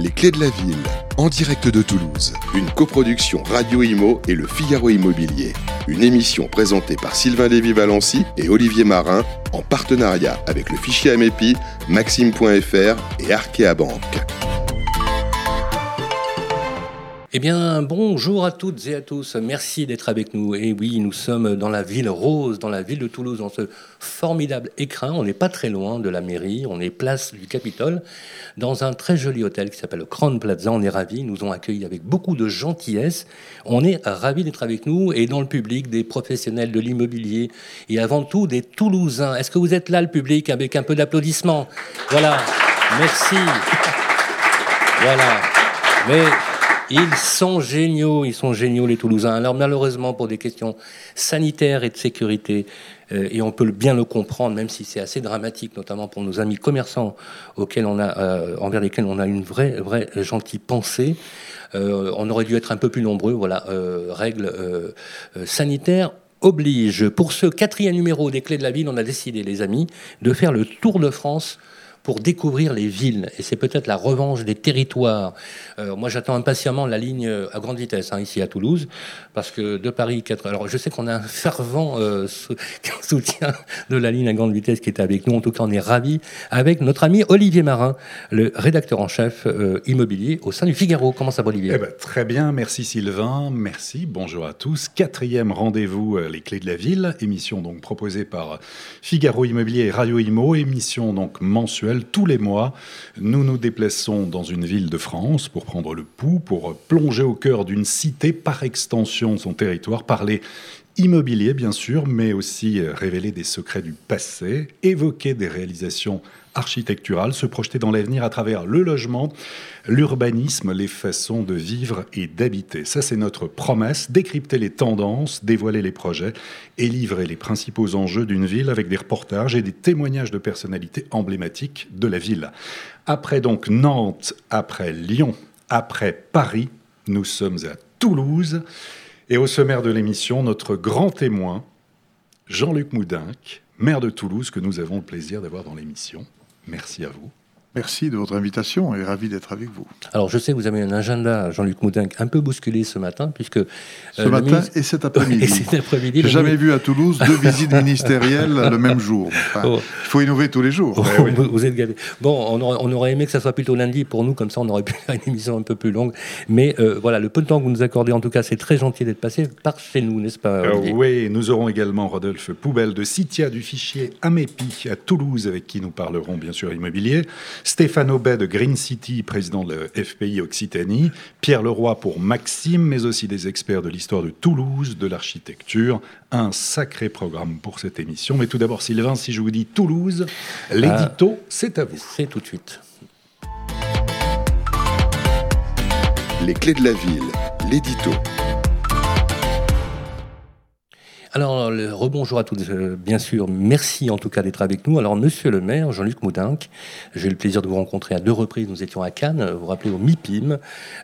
Les clés de la ville, en direct de Toulouse. Une coproduction Radio Imo et le Figaro Immobilier. Une émission présentée par Sylvain Lévy-Valency et Olivier Marin en partenariat avec le fichier Amepi, Maxime.fr et Arkea Banque. Eh bien, bonjour à toutes et à tous. Merci d'être avec nous. Et oui, nous sommes dans la ville rose, dans la ville de Toulouse, dans ce formidable écrin. On n'est pas très loin de la mairie. On est place du Capitole, dans un très joli hôtel qui s'appelle le Crown Plaza. On est ravis. Nous ont accueillis avec beaucoup de gentillesse. On est ravis d'être avec nous et dans le public des professionnels de l'immobilier et avant tout des Toulousains. Est-ce que vous êtes là, le public, avec un peu d'applaudissements? Voilà. Merci. Voilà. Mais ils sont géniaux, ils sont géniaux les Toulousains. Alors malheureusement pour des questions sanitaires et de sécurité, euh, et on peut bien le comprendre, même si c'est assez dramatique, notamment pour nos amis commerçants auxquels on a, euh, envers lesquels on a une vraie, vraie gentille pensée. Euh, on aurait dû être un peu plus nombreux. Voilà, règles sanitaires oblige. Pour ce quatrième numéro des Clés de la Ville, on a décidé, les amis, de faire le tour de France pour découvrir les villes. Et c'est peut-être la revanche des territoires. Euh, moi, j'attends impatiemment la ligne euh, à grande vitesse, hein, ici à Toulouse, parce que de Paris, 4... alors je sais qu'on a un fervent euh, soutien de la ligne à grande vitesse qui est avec nous. En tout cas, on est ravis avec notre ami Olivier Marin, le rédacteur en chef immobilier au sein du Figaro. Comment ça va, Olivier? Eh ben, Très bien, merci Sylvain, merci, bonjour à tous. Quatrième rendez-vous, les clés de la ville, émission donc proposée par Figaro Immobilier et Radio Imo, émission donc mensuelle tous les mois, nous nous déplaçons dans une ville de France pour prendre le pouls, pour plonger au cœur d'une cité, par extension son territoire, parler immobilier bien sûr, mais aussi révéler des secrets du passé, évoquer des réalisations architecturales, se projeter dans l'avenir à travers le logement, l'urbanisme, les façons de vivre et d'habiter. Ça, c'est notre promesse, décrypter les tendances, dévoiler les projets et livrer les principaux enjeux d'une ville avec des reportages et des témoignages de personnalités emblématiques de la ville. Après donc Nantes, après Lyon, après Paris, nous sommes à Toulouse. Et au sommaire de l'émission, notre grand témoin, Jean-Luc Moudinque, maire de Toulouse, que nous avons le plaisir d'avoir dans l'émission. Merci à vous. Merci de votre invitation et ravi d'être avec vous. Alors, je sais que vous avez un agenda, Jean-Luc Moudin, un peu bousculé ce matin, puisque. Ce euh, matin et cet après-midi. et cet après-midi. J'ai jamais vu à Toulouse deux visites ministérielles le même jour. Oh. Il faut innover tous les jours. Oh, vous, êtes gavé. Bon, on aurait, aimé que ça soit plutôt lundi pour nous, comme ça on aurait pu faire une émission un peu plus longue. Mais euh, voilà, le peu de temps que vous nous accordez, en tout cas, c'est très gentil d'être passé par chez nous, n'est-ce pas euh, Oui, nous aurons également Rodolphe Poubelle de Citia du fichier Amépi à Toulouse, avec qui nous parlerons bien sûr immobilier. Stéphane Aubet de Green City, président de la FPI Occitanie, Pierre Leroy pour Maxime, mais aussi des experts de l'histoire de Toulouse, de l'architecture. Un sacré programme pour cette émission. Mais tout d'abord, Sylvain, si je vous dis Toulouse, l'édito, ah, c'est à vous. C'est tout de suite. Les clés de la ville, l'édito. Alors, le rebonjour à tous, euh, bien sûr. Merci en tout cas d'être avec nous. Alors, monsieur le maire, Jean-Luc Moudinque, j'ai eu le plaisir de vous rencontrer à deux reprises. Nous étions à Cannes, vous vous rappelez, au MIPIM.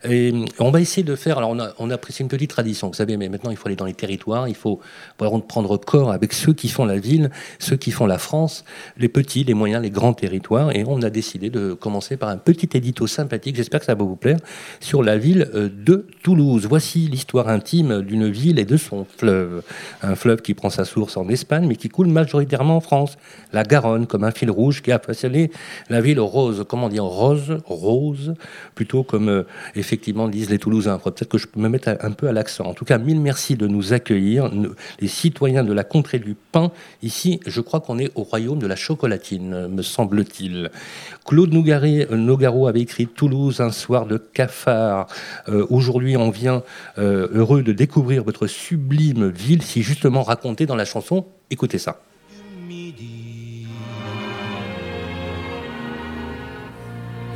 Et on va essayer de faire. Alors, on a, on a une petite tradition, vous savez, mais maintenant, il faut aller dans les territoires. Il faut prendre corps avec ceux qui font la ville, ceux qui font la France, les petits, les moyens, les grands territoires. Et on a décidé de commencer par un petit édito sympathique. J'espère que ça va vous plaire sur la ville euh, de Toulouse. Voici l'histoire intime d'une ville et de son fleuve fleuve qui prend sa source en Espagne, mais qui coule majoritairement en France. La Garonne, comme un fil rouge qui a façonné la ville rose. Comment dire rose Rose, plutôt comme euh, effectivement disent les Toulousains. Peut-être que je peux me mettre un peu à l'accent. En tout cas, mille merci de nous accueillir, les citoyens de la contrée du pain. Ici, je crois qu'on est au royaume de la chocolatine, me semble-t-il. Claude Nougaré, euh, Nogaro avait écrit Toulouse, un soir de cafard. Euh, aujourd'hui, on vient heureux de découvrir votre sublime ville si juste raconté dans la chanson. Écoutez ça.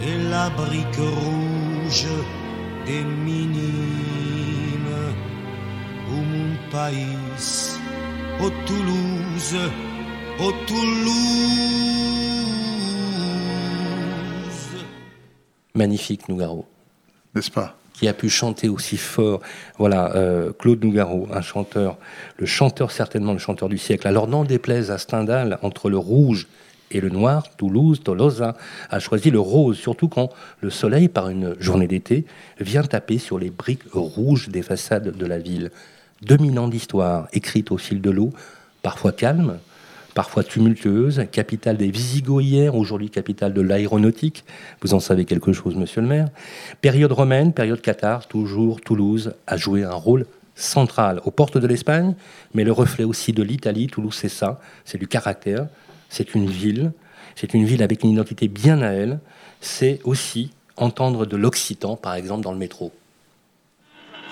Et la brique rouge des minimes, au mon pays, au Toulouse, au Toulouse. Magnifique, Nougaro. N'est-ce pas? Qui a pu chanter aussi fort. Voilà, euh, Claude Nougaro, un chanteur, le chanteur certainement le chanteur du siècle. Alors n'en déplaise à Stendhal, entre le rouge et le noir, Toulouse, Tolosa, a choisi le rose, surtout quand le soleil, par une journée d'été, vient taper sur les briques rouges des façades de la ville. 2000 ans d'histoire, écrite au fil de l'eau, parfois calme, parfois tumultueuse, capitale des Visigoths aujourd'hui capitale de l'aéronautique. Vous en savez quelque chose, monsieur le maire. Période romaine, période cathare, toujours Toulouse a joué un rôle central aux portes de l'Espagne, mais le reflet aussi de l'Italie. Toulouse, c'est ça, c'est du caractère, c'est une ville, c'est une ville avec une identité bien à elle. C'est aussi entendre de l'occitan, par exemple, dans le métro.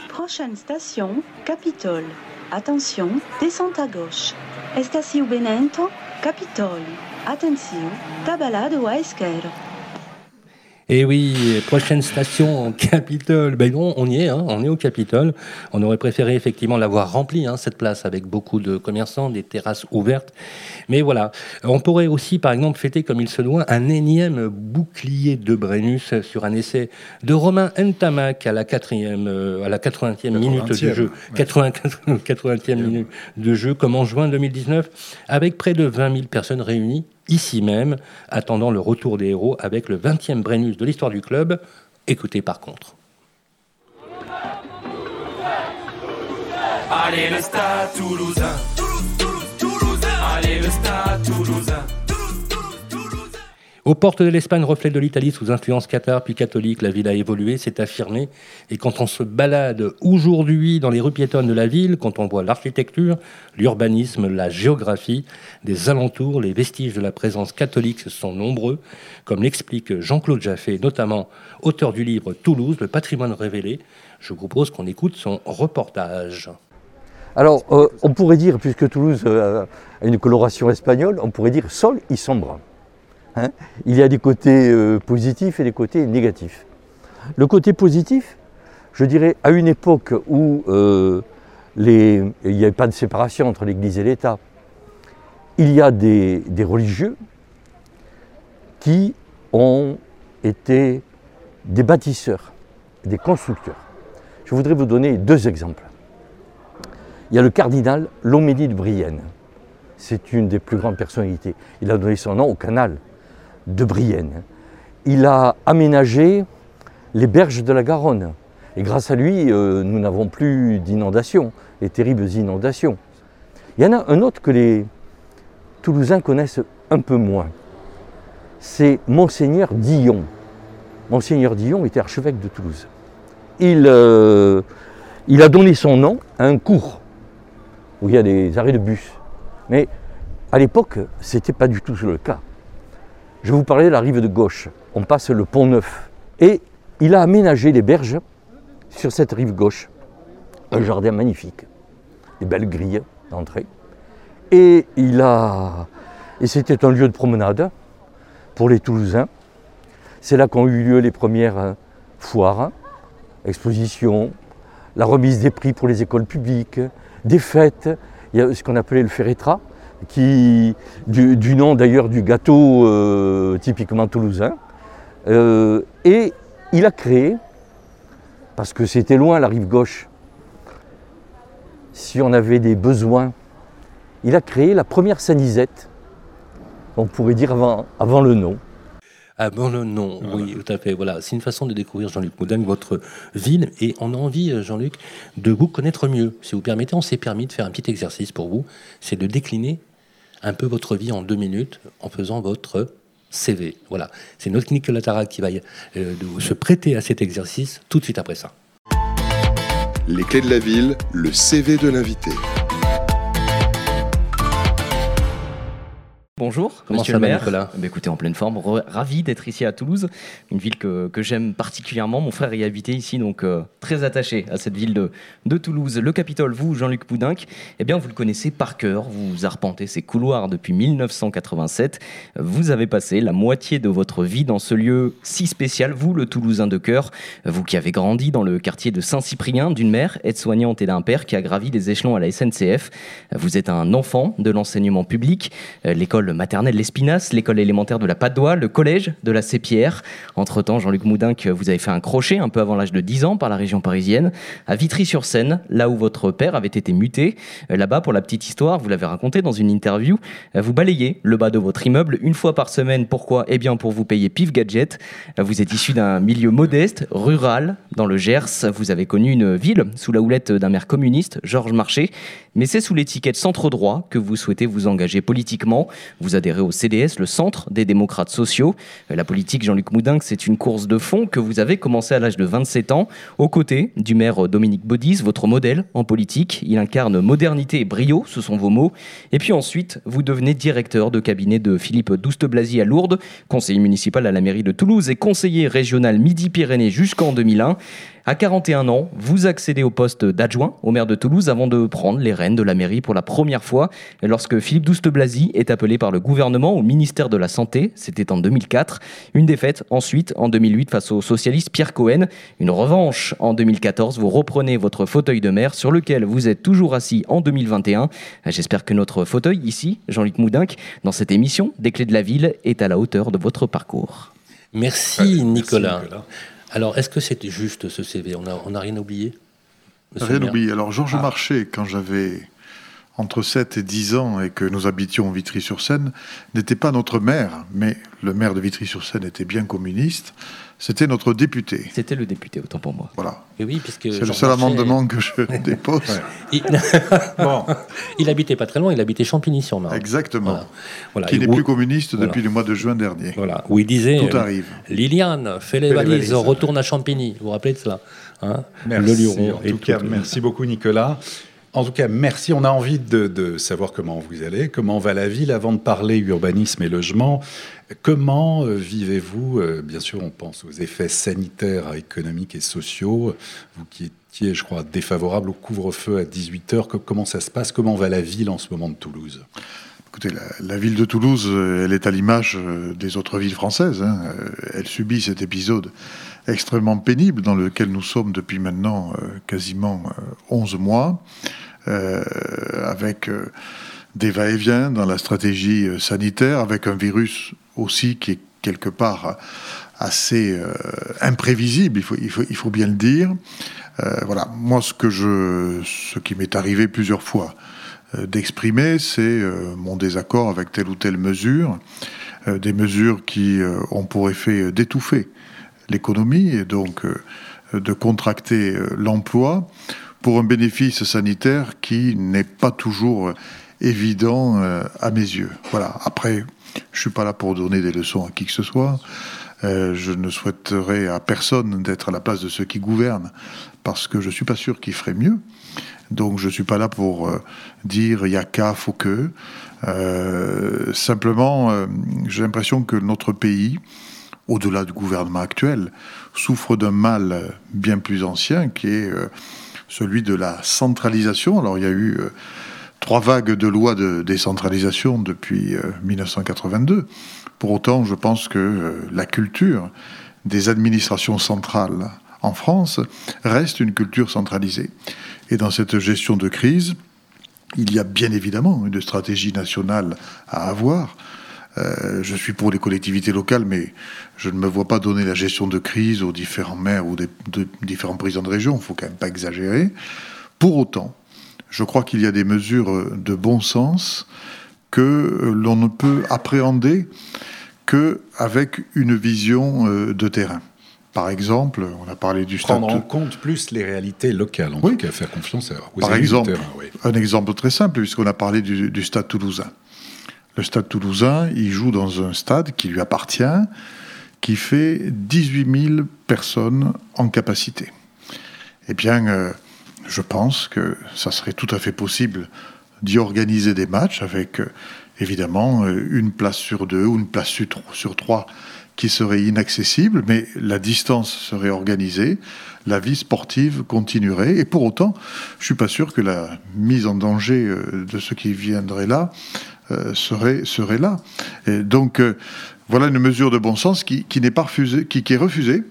Prochaine station, Capitole. Attention, descente à gauche. Estação Benento, Capitole. Attention, tabalado à esquerda. Et oui, prochaine station, Capitole. Ben non, on y est, hein, on est au Capitole. On aurait préféré effectivement l'avoir remplie, hein, cette place, avec beaucoup de commerçants, des terrasses ouvertes. Mais voilà, on pourrait aussi, par exemple, fêter comme il se doit un énième bouclier de Brennus sur un essai de Romain Ntamak à la quatrième, euh, à la 80e minute du jeu, 80, 80e minute de jeu, comme en juin 2019, avec près de 20 000 personnes réunies ici même, attendant le retour des héros avec le 20e Brennus de l'histoire du club. Écoutez par contre. Allez le stade toulousain. Allez le stade toulousain. Aux portes de l'Espagne, reflet de l'Italie sous influence cathare puis catholique, la ville a évolué, s'est affirmée. Et quand on se balade aujourd'hui dans les rues piétonnes de la ville, quand on voit l'architecture, l'urbanisme, la géographie des alentours, les vestiges de la présence catholique sont nombreux, comme l'explique Jean-Claude Jaffé, notamment auteur du livre Toulouse, le patrimoine révélé. Je vous propose qu'on écoute son reportage. Alors, euh, on pourrait dire, puisque Toulouse euh, a une coloration espagnole, on pourrait dire sol y sombre. Hein. il y a des côtés euh, positifs et des côtés négatifs. Le côté positif, je dirais, à une époque où euh, il n'y avait pas de séparation entre l'Église et l'État, il y a des, religieux qui ont été des bâtisseurs, des constructeurs. Je voudrais vous donner deux exemples. Il y a le cardinal Loménie de Brienne. C'est une des plus grandes personnalités. Il a donné son nom au canal de Brienne. Il a aménagé les berges de la Garonne. Et grâce à lui, euh, nous n'avons plus d'inondations, les terribles inondations. Il y en a un autre que les Toulousains connaissent un peu moins. C'est Monseigneur Dillon. Monseigneur Dillon était archevêque de Toulouse. Il, euh, il a donné son nom à un cours où il y a des arrêts de bus. Mais à l'époque, ce n'était pas du tout le cas. Je vous parlais de la rive de gauche. On passe le pont Neuf. Et il a aménagé les berges sur cette rive gauche. Un jardin magnifique. Des belles grilles d'entrée. Et il a. Et c'était un lieu de promenade pour les Toulousains. C'est là qu'ont eu lieu les premières foires, expositions, la remise des prix pour les écoles publiques, des fêtes. Il y a ce qu'on appelait le ferretra, qui, du, nom d'ailleurs du gâteau euh, typiquement toulousain. Euh, et il a créé, parce que c'était loin la rive gauche, si on avait des besoins, il a créé la première sanisette, on pourrait dire avant, avant le nom. Ah bon, non, non, oui, tout à fait. Voilà, c'est une façon de découvrir Jean-Luc Moudin, votre ville, et on a envie, euh, Jean-Luc, de vous connaître mieux. Si vous permettez, on s'est permis de faire un petit exercice pour vous, c'est de décliner un peu votre vie en deux minutes en faisant votre CV. Voilà, c'est notre clinique latérale qui va euh, se prêter à cet exercice tout de suite après ça. Les clés de la ville, le CV de l'invité. Bonjour, Comment monsieur ça le va, maire. Nicolas Eh écoutez, en pleine forme, ravi d'être ici à Toulouse, une ville que, que j'aime particulièrement. Mon frère y habitait ici, donc euh, très attaché à cette ville de, de Toulouse. Le Capitole, vous, Jean-Luc Poudinck, eh bien, vous le connaissez par cœur. Vous arpentez ses couloirs depuis 1987. Vous avez passé la moitié de votre vie dans ce lieu si spécial, vous, le Toulousain de cœur, vous qui avez grandi dans le quartier de Saint-Cyprien, d'une mère aide-soignante et d'un père qui a gravi les échelons à la SNCF. Vous êtes un enfant de l'enseignement public. Euh, L'école maternelle L'Espinasse, l'école élémentaire de la Padoie, le collège de la Sépière. Entre-temps, Jean-Luc Moudinque, vous avez fait un crochet un peu avant l'âge de 10 ans par la région parisienne, à Vitry-sur-Seine, là où votre père avait été muté. Là-bas, pour la petite histoire, vous l'avez raconté dans une interview, vous balayez le bas de votre immeuble une fois par semaine. Pourquoi? Eh bien, pour vous payer pif gadget. Vous êtes issu d'un milieu modeste, rural, dans le Gers. Vous avez connu une ville sous la houlette d'un maire communiste, Georges Marché. Mais c'est sous l'étiquette centre droit que vous souhaitez vous engager politiquement. Vous adhérez au CDS, le Centre des démocrates sociaux. La politique, Jean-Luc Moudin, c'est une course de fond que vous avez commencé à l'âge de 27 ans, aux côtés du maire Dominique Baudis, votre modèle en politique. Il incarne modernité et brio, ce sont vos mots. Et puis ensuite, vous devenez directeur de cabinet de Philippe Douste-Blazy à Lourdes, conseiller municipal à la mairie de Toulouse et conseiller régional Midi-Pyrénées jusqu'en 2001. À 41 ans, vous accédez au poste d'adjoint au maire de Toulouse avant de prendre les rênes de la mairie pour la première fois lorsque Philippe Douste-Blazy est appelé par le gouvernement au ministère de la Santé. C'était en 2004. Une défaite ensuite en 2008 face au socialiste Pierre Cohen. Une revanche en 2014. Vous reprenez votre fauteuil de maire sur lequel vous êtes toujours assis en 2021. J'espère que notre fauteuil ici, Jean-Luc Moudinque, dans cette émission des clés de la ville, est à la hauteur de votre parcours. Merci, Nicolas. Alors, est-ce que c'était juste ce CV On n'a on a rien oublié? Rien oublié. Alors, Georges ah. Marché, quand j'avais entre 7 et 10 ans et que nous habitions Vitry-sur-Seine, n'était pas notre maire, mais le maire de Vitry-sur-Seine était bien communiste. C'était notre député. C'était le député, autant pour moi. Voilà. Et oui, puisque c'est le seul amendement que je dépose. il... bon. il habitait pas très loin, il habitait Champigny-sur-Marne. Exactement. Voilà. Qui n'est plus communiste depuis le mois de juin dernier. Voilà. Où il disait Tout arrive. Liliane, fais les, valises, retourne à Champigny. Vous vous rappelez de cela hein? Merci. Le En tout cas, merci beaucoup, Nicolas. En tout cas, merci. On a envie de, savoir comment vous allez, comment va la ville. Avant de parler urbanisme et logement, comment euh, vivez-vous euh, Bien sûr, on pense aux effets sanitaires, économiques et sociaux. Vous qui étiez, je crois, défavorable au couvre-feu à 18h, comment ça se passe? Comment va la ville en ce moment de Toulouse? Écoutez, la, ville de Toulouse, euh, elle est à l'image des autres villes françaises. Hein. Elle subit cet épisode extrêmement pénible dans lequel nous sommes depuis maintenant quasiment 11 mois. Avec des va-et-vient dans la stratégie euh, sanitaire, avec un virus aussi qui est quelque part assez imprévisible, il faut, il, faut, il faut, bien le dire. voilà, moi ce que je, ce qui m'est arrivé plusieurs fois d'exprimer, c'est mon désaccord avec telle ou telle mesure, des mesures qui ont pour effet d'étouffer l'économie et donc de contracter l'emploi pour un bénéfice sanitaire qui n'est pas toujours évident euh, à mes yeux. Voilà. Après, je suis pas là pour donner des leçons à qui que ce soit. Euh, je ne souhaiterais à personne d'être à la place de ceux qui gouvernent, parce que je suis pas sûr qu'ils feraient mieux. Donc je suis pas là pour euh, dire il y a qu'à, faut que. simplement, j'ai l'impression que notre pays, au-delà du gouvernement actuel, souffre d'un mal bien plus ancien qui est celui de la centralisation. Alors il y a eu trois vagues de lois de décentralisation depuis 1982. Euh, Pour autant, je pense que euh, la culture des administrations centrales en France reste une culture centralisée. Et dans cette gestion de crise, il y a bien évidemment une stratégie nationale à avoir. je suis pour les collectivités locales, mais je ne me vois pas donner la gestion de crise aux différents maires ou des, de différents présidents de région. Il faut quand même pas exagérer. Pour autant, je crois qu'il y a des mesures de bon sens que l'on ne peut appréhender qu'avec une vision euh, de terrain. Par exemple, on a parlé du Prendre en compte plus les réalités locales, en tout cas, faire confiance aux Par exemple, un exemple très simple, puisqu'on a parlé du, du stade toulousain. Le stade toulousain, il joue dans un stade qui lui appartient, qui fait 18 000 personnes en capacité. Eh bien, euh, je pense que ça serait tout à fait possible d'y organiser des matchs avec euh, évidemment euh, une place sur deux ou une place sur trois qui serait inaccessible, mais la distance serait organisée, la vie sportive continuerait, et pour autant, je suis pas sûr que la mise en danger de ceux qui viendraient là serait, serait là. Donc, voilà une mesure de bon sens qui, n'est pas refusée, qui, est refusée.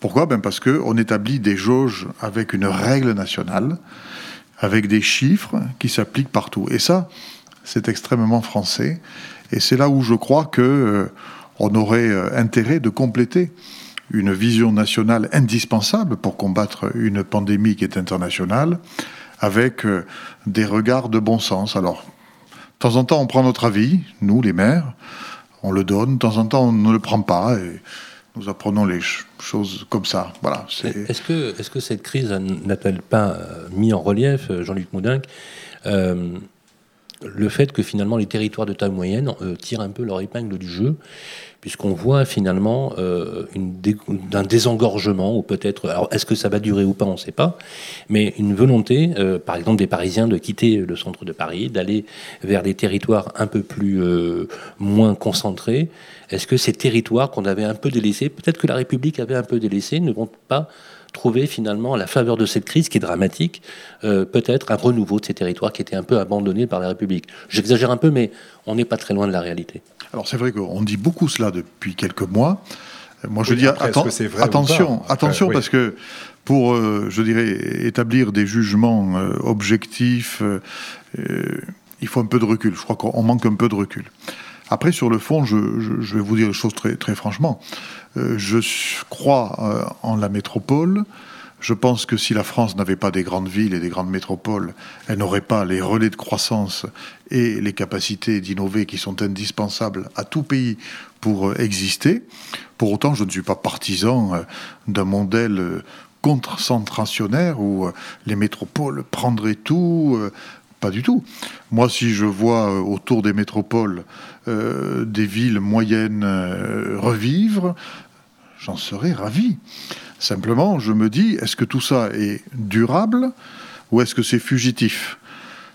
Pourquoi? Ben Parce qu'on établit des jauges avec une règle nationale, avec des chiffres qui s'appliquent partout. Et ça, c'est extrêmement français. Et c'est là où je crois que euh, aurait euh, intérêt de compléter une vision nationale indispensable pour combattre une pandémie qui est internationale avec euh, des regards de bon sens. Alors, de temps en temps, on prend notre avis, nous, les maires, on le donne, de temps en temps, on ne le prend pas, et nous apprenons les ch- choses comme ça. Voilà. Est-ce que, est que cette crise n'a-t-elle pas euh, mis en relief, euh, Jean-Luc Moudinque, euh, le fait que finalement les territoires de taille moyenne euh, tirent un peu leur épingle du jeu, puisqu'on voit finalement euh, un désengorgement, ou peut-être, est-ce que ça va durer ou pas, on ne sait pas, mais une volonté, euh, par exemple des Parisiens, de quitter le centre de Paris, d'aller vers des territoires un peu plus moins concentrés. Est-ce que ces territoires qu'on avait un peu délaissés, peut-être que la République avait un peu délaissés, ne vont pas trouver finalement, à la faveur de cette crise qui est dramatique, euh, peut-être un renouveau de ces territoires qui étaient un peu abandonnés par la République. J'exagère un peu, mais on n'est pas très loin de la réalité. Alors c'est vrai qu'on dit beaucoup cela depuis quelques mois. Euh, Moi je Oui, dis après, est-ce atten- que c'est vrai ou attention, Après, attention oui. parce que pour, euh, je dirais, établir des jugements euh, objectifs, il faut un peu de recul. Je crois qu'on manque un peu de recul. Après, sur le fond, je, vais vous dire les choses très, très franchement. Euh, je crois euh, en la métropole. Je pense que si la France n'avait pas des grandes villes et des grandes métropoles, elle n'aurait pas les relais de croissance et les capacités d'innover qui sont indispensables à tout pays pour euh, exister. Pour autant, je ne suis pas partisan d'un modèle contre-centrationnaire où les métropoles prendraient tout. Pas du tout. Moi, si je vois euh, autour des métropoles euh, des villes moyennes euh, revivre, j'en serais ravi. Simplement, je me dis, est-ce que tout ça est durable ou est-ce que c'est fugitif?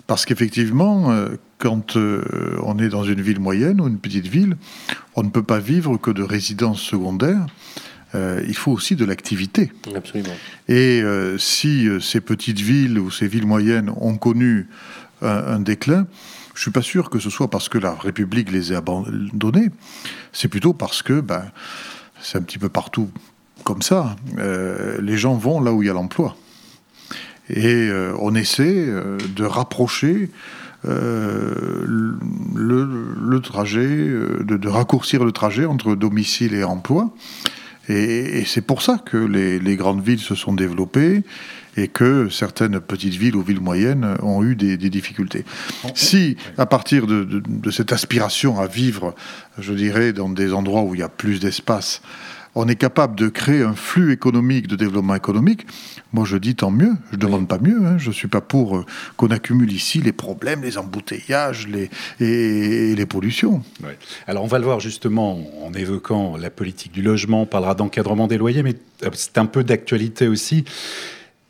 Parce qu'effectivement, euh, quand on est dans une ville moyenne ou une petite ville, on ne peut pas vivre que de résidences secondaires. Euh, il faut aussi de l'activité. Absolument. Et euh, si ces petites villes ou ces villes moyennes ont connu un, déclin, je suis pas sûr que ce soit parce que la République les ait abandonnés. C'est plutôt parce que ben, c'est un petit peu partout comme ça. Euh, les gens vont là où il y a l'emploi. Et euh, on essaie euh, de rapprocher le, trajet, de, raccourcir le trajet entre domicile et emploi. Et, c'est pour ça que les grandes villes se sont développées et que certaines petites villes ou villes moyennes ont eu des, des difficultés. Si, à partir de, de- de cette aspiration à vivre, je dirais, dans des endroits où il y a plus d'espace, on est capable de créer un flux économique, de développement économique, moi je dis tant mieux, je ne demande pas mieux, hein. je ne suis pas pour euh, qu'on accumule ici les problèmes, les embouteillages les, et, et les pollutions. Alors on va le voir justement en évoquant la politique du logement, on parlera d'encadrement des loyers, mais euh, c'est un peu d'actualité aussi.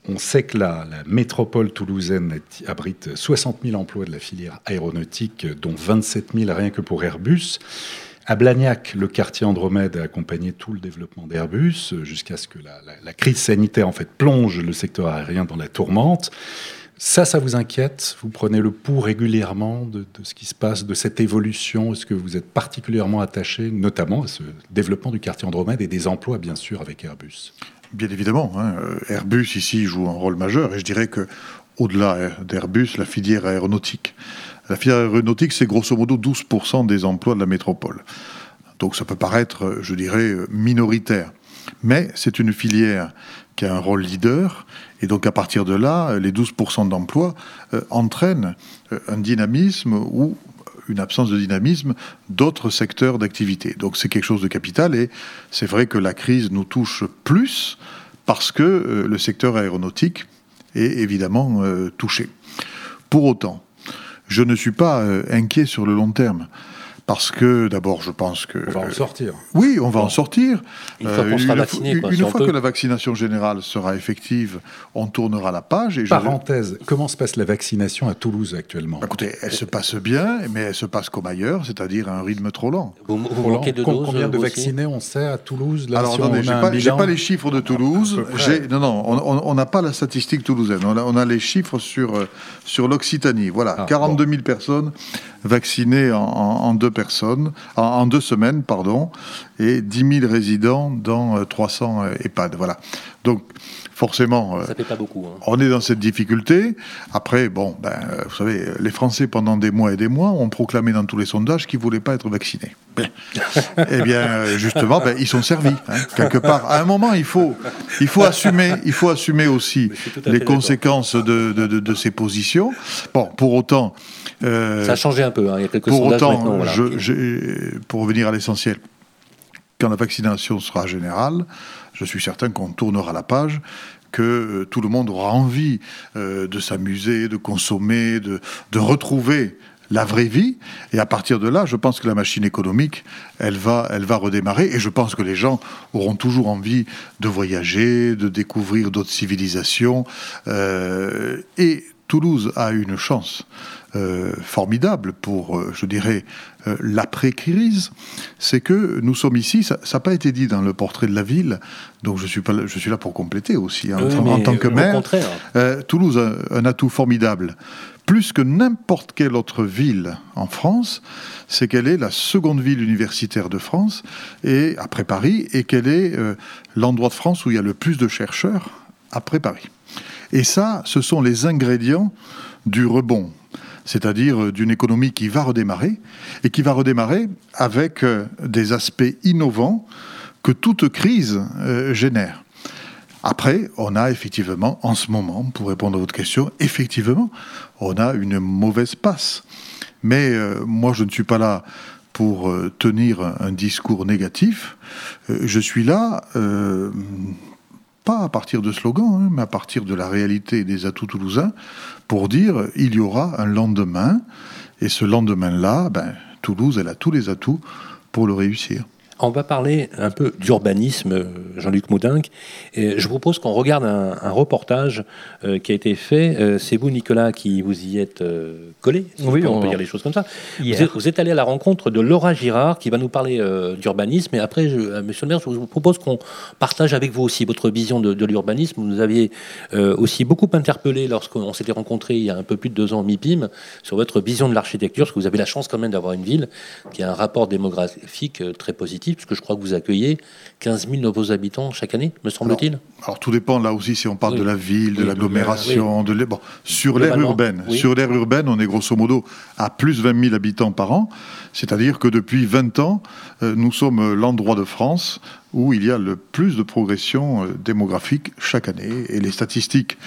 On sait que la, métropole toulousaine abrite 60 000 emplois de la filière aéronautique, dont 27 000 rien que pour Airbus. À Blagnac, le quartier Andromède a accompagné tout le développement d'Airbus jusqu'à ce que la crise sanitaire en fait plonge le secteur aérien dans la tourmente. Ça, ça vous inquiète? Vous prenez le pouls régulièrement de, de ce qui se passe, de cette évolution? Est-ce que vous êtes particulièrement attaché, notamment à ce développement du quartier Andromède et des emplois, bien sûr, avec Airbus? Bien évidemment, hein, euh, Airbus ici joue un rôle majeur, et je dirais que au-delà euh, d'Airbus, la filière aéronautique. La filière aéronautique, c'est grosso modo 12% des emplois de la métropole. Donc ça peut paraître, euh, je dirais, minoritaire. Mais c'est une filière qui a un rôle leader, et donc à partir de là, les 12% d'emplois entraînent un dynamisme ou une absence de dynamisme d'autres secteurs d'activité. Donc c'est quelque chose de capital et c'est vrai que la crise nous touche plus parce que euh, le secteur aéronautique est évidemment euh, touché. Pour autant, je ne suis pas euh, inquiet sur le long terme. Parce que d'abord, je pense que On va en euh, sortir. oui, on va en sortir. Une fois qu'on Euh, sera une vacciné, fois- quoi, une fois que la vaccination générale sera effective, on tournera la page. Et je- Parenthèse, comment se passe la vaccination à Toulouse actuellement? Bah, Écoutez, elle se passe bien, mais elle se passe comme ailleurs, c'est-à-dire à un rythme trop lent. Vous, vous de doses Combien de vaccinés on sait à Toulouse là, Alors si attendez, a j'ai un pas, les chiffres de Toulouse. Près. J'ai- Non, non, on- n'a pas la statistique toulousaine. On a, on a les chiffres sur, euh, sur l'Occitanie. Voilà, Ah, 42 000 personnes vaccinées en, en- en deux personnes en, en deux semaines, pardon, et 10 000 résidents dans euh, 300 euh, EHPAD. Voilà. Donc, forcément, euh, Ça fait pas beaucoup. hein. on est dans cette difficulté. Après, bon, ben, euh, vous savez, les Français, pendant des mois et des mois, ont proclamé dans tous les sondages qu'ils ne voulaient pas être vaccinés. Bien. eh bien, euh, justement, ben, ils sont servis, hein, quelque part. À un moment, il faut, il faut, assumer, il faut assumer aussi les conséquences de, de, de- de ces positions. Bon, pour autant... euh, Ça a changé un peu. hein. Il y a quelques pour sondages autant, maintenant. voilà, je- j'ai- pour revenir à l'essentiel, quand la vaccination sera générale, je suis certain qu'on tournera la page, que euh, tout le monde aura envie euh, de s'amuser, de consommer, de, de retrouver la vraie vie. Et à partir de là, je pense que la machine économique, elle va, elle va redémarrer. Et je pense que les gens auront toujours envie de voyager, de découvrir d'autres civilisations. Euh, et Toulouse a une chance euh, formidable pour, euh, je dirais, euh, l'après-crise, c'est que nous sommes ici, ça n'a pas été dit dans le portrait de la ville, donc je suis, pas là, je suis là pour compléter aussi, hein, en, Oui, tant- mais en tant que maire. Euh, Toulouse a un atout formidable. Plus que n'importe quelle autre ville en France, c'est qu'elle est la seconde ville universitaire de France, et après Paris, et qu'elle est l'endroit de France où il y a le plus de chercheurs après Paris. Et ça, ce sont les ingrédients du rebond, c'est-à-dire euh, d'une économie qui va redémarrer, et qui va redémarrer avec euh, des aspects innovants que toute crise euh, génère. Après, on a effectivement, en ce moment, pour répondre à votre question, effectivement, on a une mauvaise passe. Mais moi, je ne suis pas là pour tenir un, discours négatif. Je suis là, pas à partir de slogans, hein, mais à partir de la réalité des atouts toulousains, pour dire il y aura un lendemain. Et ce lendemain-là, ben, Toulouse, elle a tous les atouts pour le réussir. On va parler un peu d'urbanisme, Jean-Luc Moudinque. Et je vous propose qu'on regarde un, un reportage euh, qui a été fait. Euh, c'est vous, Nicolas, qui vous y êtes euh, collé, si Oui, on, on- peut dire les choses comme ça. Vous êtes, vous êtes allé à la rencontre de Laura Girard, qui va nous parler d'urbanisme. Et après, je, monsieur le maire, je vous propose qu'on partage avec vous aussi votre vision de, de l'urbanisme. Vous nous aviez aussi beaucoup interpellé lorsqu'on s'était rencontrés il y a un peu plus de deux ans au MIPIM sur votre vision de l'architecture, parce que vous avez la chance quand même d'avoir une ville qui a un rapport démographique très positif, puisque je crois que vous accueillez 15 000 nouveaux habitants chaque année, me semble-t-il. Alors tout dépend là aussi si on parle Oui. de la ville, de Oui, l'agglomération, de bon, sur l'aire urbaine. Sur l'aire urbaine, on est grosso modo à plus 20 000 habitants par an, c'est-à-dire que depuis 20 ans, euh, nous sommes l'endroit de France où il y a le plus de progression euh, démographique chaque année. Et les statistiques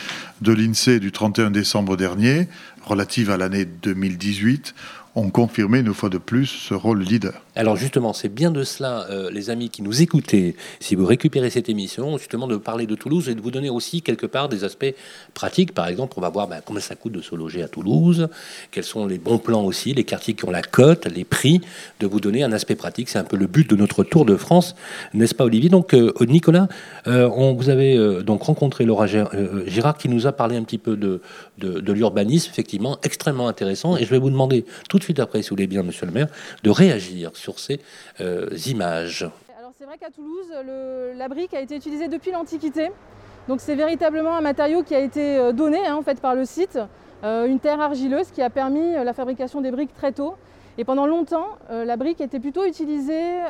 de l'INSEE du 31 décembre dernier, relatives à l'année 2018, ont confirmé une fois de plus ce rôle leader. Alors justement, c'est bien de cela, euh, les amis qui nous écoutez, si vous récupérez cette émission, justement de parler de Toulouse et de vous donner aussi quelque part des aspects pratiques. Par exemple, on va voir ben, combien ça coûte de se loger à Toulouse, quels sont les bons plans aussi, les quartiers qui ont la cote, les prix, de vous donner un aspect pratique. C'est un peu le but de notre tour de France, n'est-ce pas Olivier? Donc euh, Nicolas, euh, on, vous avez donc rencontré Laura Girard qui nous a parlé un petit peu de l'urbanisme, effectivement, extrêmement intéressant. Et je vais vous demander tout de suite après, si vous voulez bien, monsieur le maire, de réagir sur ces euh, images. Alors c'est vrai qu'à Toulouse, la brique a été utilisée depuis l'Antiquité. Donc c'est véritablement un matériau qui a été euh, donné hein, en fait, par le site, euh, une terre argileuse qui a permis la fabrication des briques très tôt. Et pendant longtemps, la brique était plutôt utilisée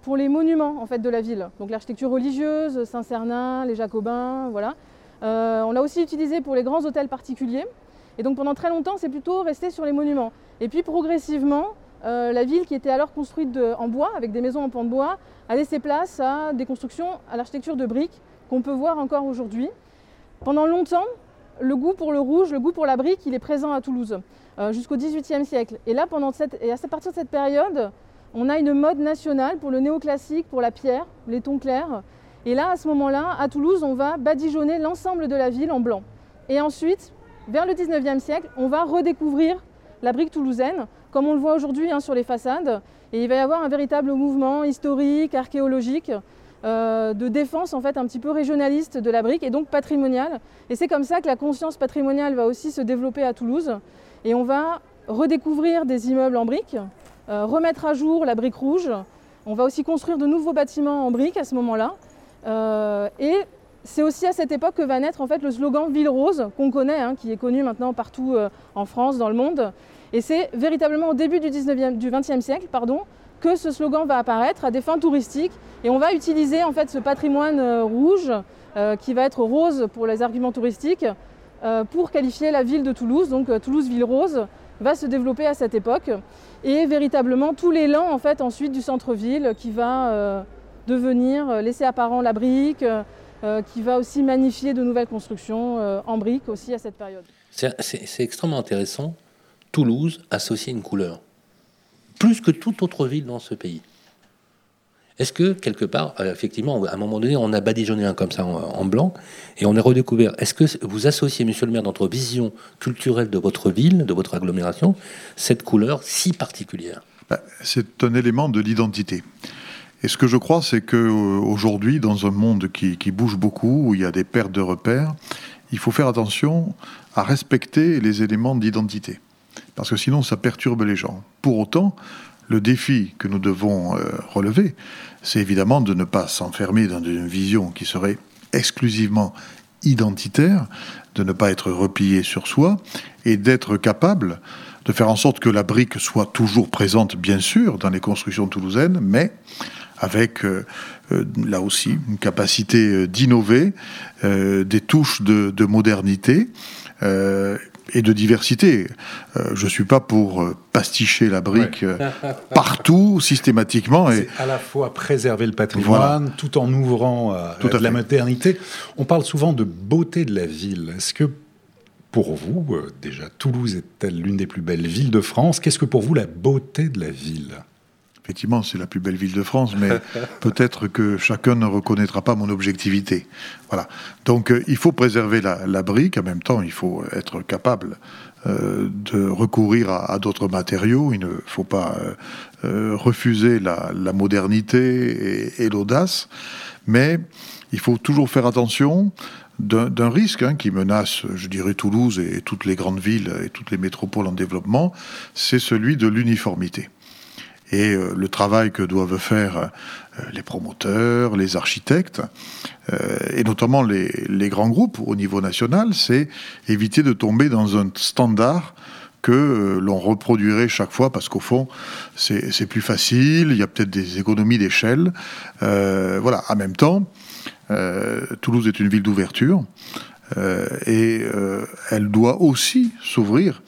pour les monuments en fait, de la ville. Donc l'architecture religieuse, Saint-Cernin, les Jacobins, voilà. On l'a aussi utilisé pour les grands hôtels particuliers. Et donc pendant très longtemps, c'est plutôt resté sur les monuments. Et puis progressivement, euh, la ville qui était alors construite en bois, avec des maisons en pan de bois, a laissé place à des constructions à l'architecture de briques qu'on peut voir encore aujourd'hui. Pendant longtemps, le goût pour le rouge, le goût pour la brique, il est présent à Toulouse, euh, jusqu'au XVIIIe siècle. Et là, et à partir de cette période, on a une mode nationale pour le néoclassique, pour la pierre, les tons clairs. Et là, à ce moment-là, à Toulouse, on va badigeonner l'ensemble de la ville en blanc. Et ensuite, vers le 19e siècle, on va redécouvrir la brique toulousaine, comme on le voit aujourd'hui hein, sur les façades. Et il va y avoir un véritable mouvement historique, archéologique, euh, de défense en fait un petit peu régionaliste de la brique et donc patrimoniale. Et c'est comme ça que la conscience patrimoniale va aussi se développer à Toulouse. Et on va redécouvrir des immeubles en briques, euh, remettre à jour la brique rouge. On va aussi construire de nouveaux bâtiments en briques à ce moment-là. Euh, et c'est aussi à cette époque que va naître en fait le slogan Ville Rose qu'on connaît, hein, qui est connu maintenant partout en France, dans le monde. Et c'est véritablement au début du, 19e, du 20e siècle pardon, que ce slogan va apparaître à des fins touristiques. Et on va utiliser en fait ce patrimoine euh, rouge, euh, qui va être rose pour les arguments touristiques, pour qualifier la ville de Toulouse. Donc Toulouse Ville Rose va se développer à cette époque. Et véritablement tout l'élan en fait ensuite du centre-ville qui va devenir laisser apparent la brique, euh, qui va aussi magnifier de nouvelles constructions euh, en briques aussi à cette période. C'est extrêmement intéressant. Toulouse associer une couleur, plus que toute autre ville dans ce pays. Est-ce que quelque part, euh, effectivement, à un moment donné, on a badigeonné un comme ça en, blanc et on est redécouvert Est-ce que vous associez, Monsieur le Maire, dans votre vision culturelle de votre ville, de votre agglomération, cette couleur si particulière? Bah, C'est un élément de l'identité. Et ce que je crois, c'est qu'aujourd'hui, dans un monde qui, bouge beaucoup, où il y a des pertes de repères, il faut faire attention à respecter les éléments d'identité. Parce que sinon, ça perturbe les gens. Pour autant, le défi que nous devons euh, relever, c'est évidemment de ne pas s'enfermer dans une vision qui serait exclusivement identitaire, de ne pas être replié sur soi et d'être capable de faire en sorte que la brique soit toujours présente, bien sûr, dans les constructions toulousaines, mais avec euh, euh, là aussi une capacité d'innover, des touches de, modernité et de diversité. je ne suis pas pour pasticher la brique partout, systématiquement. Et... à la fois préserver le patrimoine tout en ouvrant tout à la modernité. On parle souvent de beauté de la ville. Est-ce que pour vous, déjà, Toulouse est-elle l'une des plus belles villes de France? Qu'est-ce que pour vous la beauté de la ville? Effectivement, c'est la plus belle ville de France, mais peut-être que chacun ne reconnaîtra pas mon objectivité. Voilà. Donc, euh, il faut préserver la, brique. En même temps, il faut être capable euh, de recourir à, d'autres matériaux. Il ne faut pas euh, refuser la, modernité et, l'audace, mais il faut toujours faire attention d'un risque hein, qui menace, je dirais, Toulouse et toutes les grandes villes et toutes les métropoles en développement, c'est celui de l'uniformité et euh, le travail que doivent faire euh, les promoteurs, les architectes, euh, et notamment les, grands groupes au niveau national, c'est éviter de tomber dans un standard que l'on reproduirait chaque fois parce qu'au fond c'est plus facile, il y a peut-être des économies d'échelle. voilà, en même temps, Toulouse est une ville d'ouverture et elle doit aussi s'ouvrir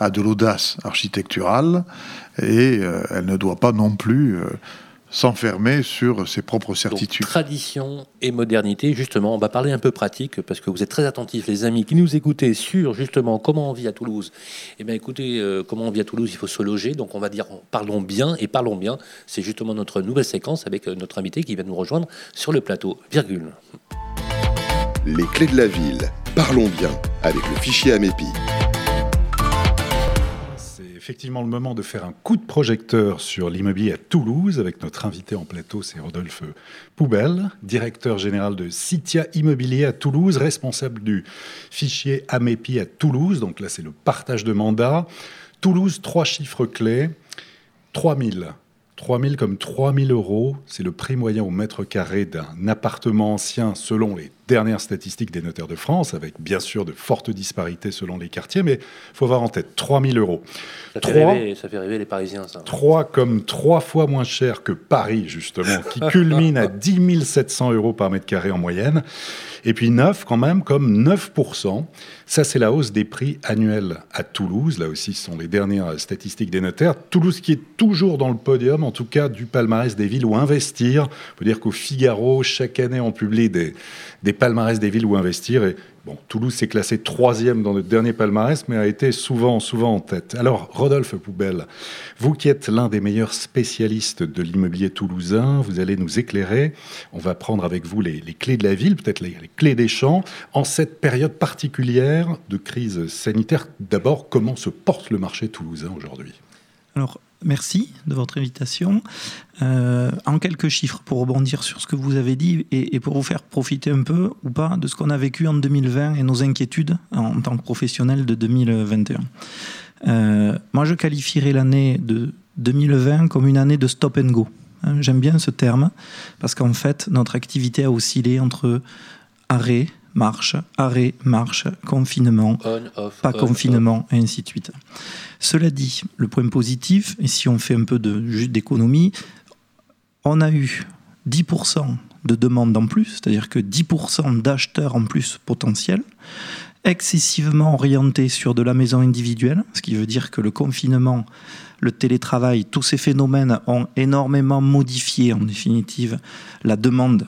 à de l'audace architecturale et euh, elle ne doit pas non plus euh, s'enfermer sur ses propres certitudes. tradition et modernité, justement, on va parler un peu pratique parce que vous êtes très attentifs, les amis qui nous écoutez, sur justement comment on vit à Toulouse. Eh bien, écoutez, euh, comment on vit à Toulouse, il faut se loger. Donc, on va dire parlons bien et parlons bien. C'est justement notre nouvelle séquence avec notre invité qui va nous rejoindre sur le plateau. Virgule. Les clés de la ville. Parlons bien avec le fichier Amépi effectivement le moment de faire un coup de projecteur sur l'immobilier à Toulouse avec notre invité en plateau, c'est Rodolphe Poubelle, directeur général de Citia Immobilier à Toulouse, responsable du fichier AMEPI à Toulouse. Donc là, c'est le partage de mandat. Toulouse, trois chiffres clés. 3000. 3000 comme 3000 euros, c'est le prix moyen au mètre carré d'un appartement ancien selon les dernières statistiques des notaires de France, avec bien sûr de fortes disparités selon les quartiers, mais il faut avoir en tête 3000 euros. Ça fait, rêver, ça fait rêver les Parisiens, ça. 3 comme 3 fois moins cher que Paris, justement, qui culmine à 10 700 euros par mètre carré en moyenne. Et puis 9 quand même, comme 9%. Ça, c'est la hausse des prix annuels à Toulouse. Là aussi, ce sont les dernières statistiques des notaires. Toulouse qui est toujours dans le podium, en tout cas du palmarès des villes où investir. Il faut dire qu'au Figaro, chaque année, on publie des, des palmarès des villes où investir. Et bon, Toulouse s'est classé troisième dans notre dernier palmarès, mais a été souvent, souvent en tête. Alors, Rodolphe Poubelle, vous qui êtes l'un des meilleurs spécialistes de l'immobilier toulousain, vous allez nous éclairer. On va prendre avec vous les, clés de la ville, peut-être les, les, clés des champs. En cette période particulière de crise sanitaire, d'abord, comment se porte le marché toulousain aujourd'hui? Alors, merci de votre invitation. Euh, en quelques chiffres pour rebondir sur ce que vous avez dit et, pour vous faire profiter un peu ou pas de ce qu'on a vécu en 2020 et nos inquiétudes en, tant que professionnel de 2021. Euh, moi, je qualifierais l'année de 2020 comme une année de stop and go. Hein, j'aime bien ce terme parce qu'en fait, notre activité a oscillé entre arrêt, marche, arrêt, marche, confinement, On, off, pas on, confinement, et ainsi de suite. Cela dit, le point positif, et si on fait un peu de- juste d'économie, on a eu 10% de demandes en plus, c'est-à-dire que 10% d'acheteurs en plus potentiels, excessivement orientés sur de la maison individuelle, ce qui veut dire que le confinement, le télétravail, tous ces phénomènes ont énormément modifié en définitive la demande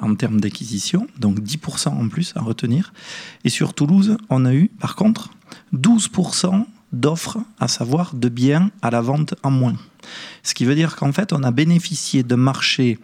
en termes d'acquisition, donc 10% en plus à retenir. Et sur Toulouse, on a eu par contre 12% d'offres, à savoir de biens à la vente en moins. Ce qui veut dire qu'en fait, on a bénéficié d'un marché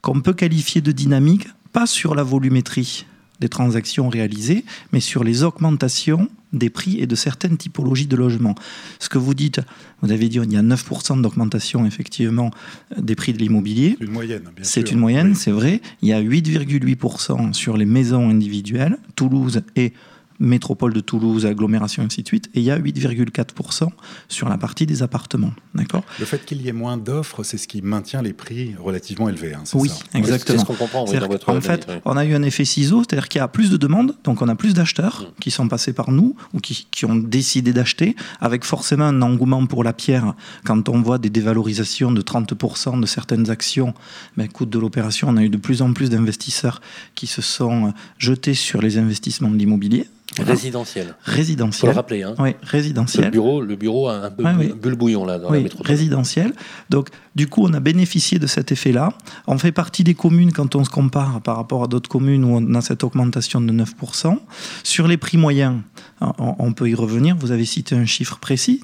qu'on peut qualifier de dynamique, pas sur la volumétrie des transactions réalisées, mais sur les augmentations des prix et de certaines typologies de logements. Ce que vous dites, vous avez dit, il y a 9% d'augmentation effectivement des prix de l'immobilier. Une moyenne, bien C'est sûr. une moyenne, Oui. c'est vrai. Il y a 8,8% sur les maisons individuelles, Toulouse et métropole de Toulouse, agglomération, ainsi de suite. Et il y a 8,4% sur la partie des appartements. D'accord? Le fait qu'il y ait moins d'offres, c'est ce qui maintient les prix relativement élevés. hein, Oui, ça exactement. C'est ce qu'on comprend oui, C'est-à-dire dans votre qu'en analyse, fait, oui. on a eu un effet ciseau, c'est-à-dire qu'il y a plus de demandes, donc on a plus d'acheteurs Mm. qui sont passés par nous ou qui, qui ont décidé d'acheter, avec forcément un engouement pour la pierre. Quand on voit des dévalorisations de 30% de certaines actions, ben, coût de l'opération, on a eu de plus en plus d'investisseurs qui se sont jetés sur les investissements de l'immobilier. Voilà. Résidentiel. Faut Résidentiel. le rappeler. Hein. Oui, Le résidentiel. bureau, le bureau a un peu Ouais, oui. bulle bouillon là dans la Oui, métropole. résidentiel. Donc, du coup, on a bénéficié de cet effet-là. On fait partie des communes, quand on se compare par rapport à d'autres communes où on a cette augmentation de 9%. Sur les prix moyens, on, on peut y revenir. Vous avez cité un chiffre précis.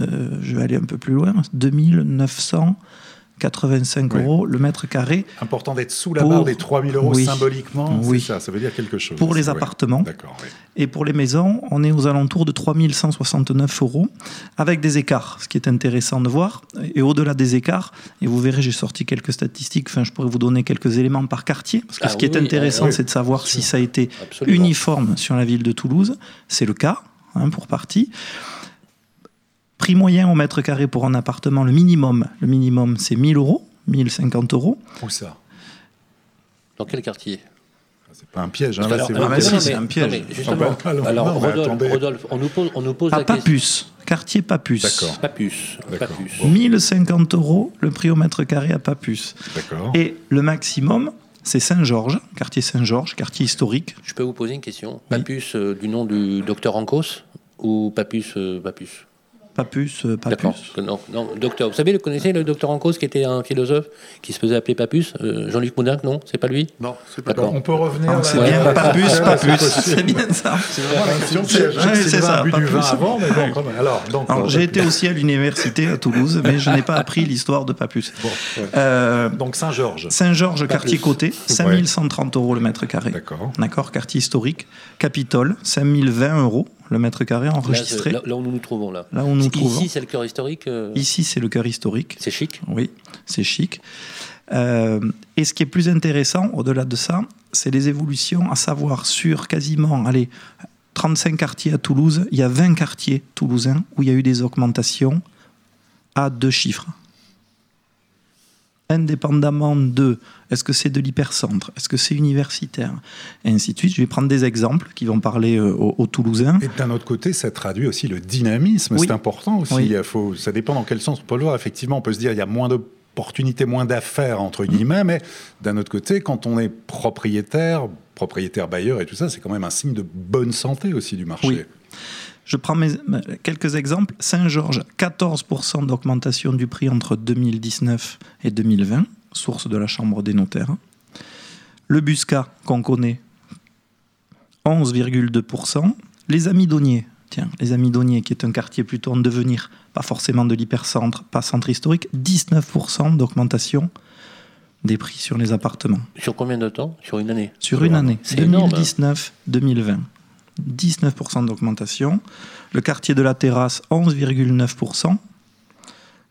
Euh, je vais aller un peu plus loin. 2985 Oui. euros le mètre carré Important d'être sous la Pour- barre des 3000 euros Oui. symboliquement. Oui. C'est ça, ça veut dire quelque chose. pour les appartements. Et pour les maisons, on est aux alentours de 3169 euros, avec des écarts, ce qui est intéressant de voir. Et au-delà des écarts, et vous verrez, j'ai sorti quelques statistiques, enfin, je pourrais vous donner quelques éléments par quartier, parce que Ah ce qui oui, est intéressant, ah oui, c'est de savoir si ça a été Absolument. uniforme sur la ville de Toulouse. C'est le cas, hein, pour partie. Prix moyen au mètre carré pour un appartement, le minimum, le minimum, c'est 1000 euros, 1050 euros. Où ça? Dans quel quartier? C'est pas un piège. Hein, là, Alors, c'est non, Ah, vraiment- bah c'est mais- un piège. non, mais justement, Ah bah, alors, Rodolphe, on nous pose, on nous pose À la question. Papus, quartier Papus. D'accord. Papus. D'accord. Papus. Bon. 1050 euros le prix au mètre carré à Papus. D'accord. Et le maximum, c'est Saint-Georges, quartier Saint-Georges, quartier historique. Je peux vous poser une question? Papus euh, du nom du docteur Ancos ou Papus euh, Papus? Papus, euh, D'accord. Papus. Non, non, docteur. Vous savez, vous connaissez le docteur Ancos qui était un philosophe qui se faisait appeler Papus Euh, Jean-Luc Moudin, non? C'est pas lui? Non, c'est pas D'accord. On peut revenir Ah, c'est bien, Papus, Ouais, Papus, c'est bien ça. C'est vraiment la question piège. Ouais, c'est ça, a bu pas du vin plus. avant, mais bon, quand même. Alors, donc, Alors, euh, j'ai été aussi à l'université à Toulouse, mais je n'ai pas appris l'histoire de Papus. Bon, ouais. Euh, Donc Saint-Georges. Saint-Georges, quartier côté, 5130 euros le mètre carré. D'accord. D'accord, quartier historique. Capitole, 5020 euros le mètre carré enregistré. là, là où nous nous trouvons là. Là où nous nous trouvons. Ici, c'est le cœur historique. euh, Ici, c'est le cœur historique. C'est chic. Oui, c'est chic. Euh, et ce qui est plus intéressant, au-delà de ça, c'est les évolutions, à savoir sur quasiment, allez, 35 quartiers à Toulouse, il y a 20 quartiers toulousains où il y a eu des augmentations à deux chiffres. Indépendamment de est-ce que c'est de l'hypercentre, est-ce que c'est universitaire, et ainsi de suite. Je vais prendre des exemples qui vont parler euh, aux, aux Toulousains. Et d'un autre côté, ça traduit aussi le dynamisme. Oui. C'est important aussi. Oui. Il faut, ça dépend dans quel sens on peut le voir. Effectivement, on peut se dire il y a moins d'opportunités, moins d'affaires, entre guillemets, mais d'un autre côté, quand on est propriétaire, propriétaire bailleur et tout ça, c'est quand même un signe de bonne santé aussi du marché. Oui. Je prends mes- quelques exemples. Saint-Georges, 14% d'augmentation du prix entre 2019 et 2020, source de la Chambre des notaires. Le Busca, qu'on connaît, 11,2%. Les Amidonniers, tiens, les Amidonniers, qui est un quartier plutôt en devenir, pas forcément de l'hypercentre, pas centre historique, 19% d'augmentation des prix sur les appartements. Sur combien de temps? Sur une année Sur une année, C'est énorme. hein. 2019-2020. 19% d'augmentation. Le quartier de la Terrasse, 11,9%.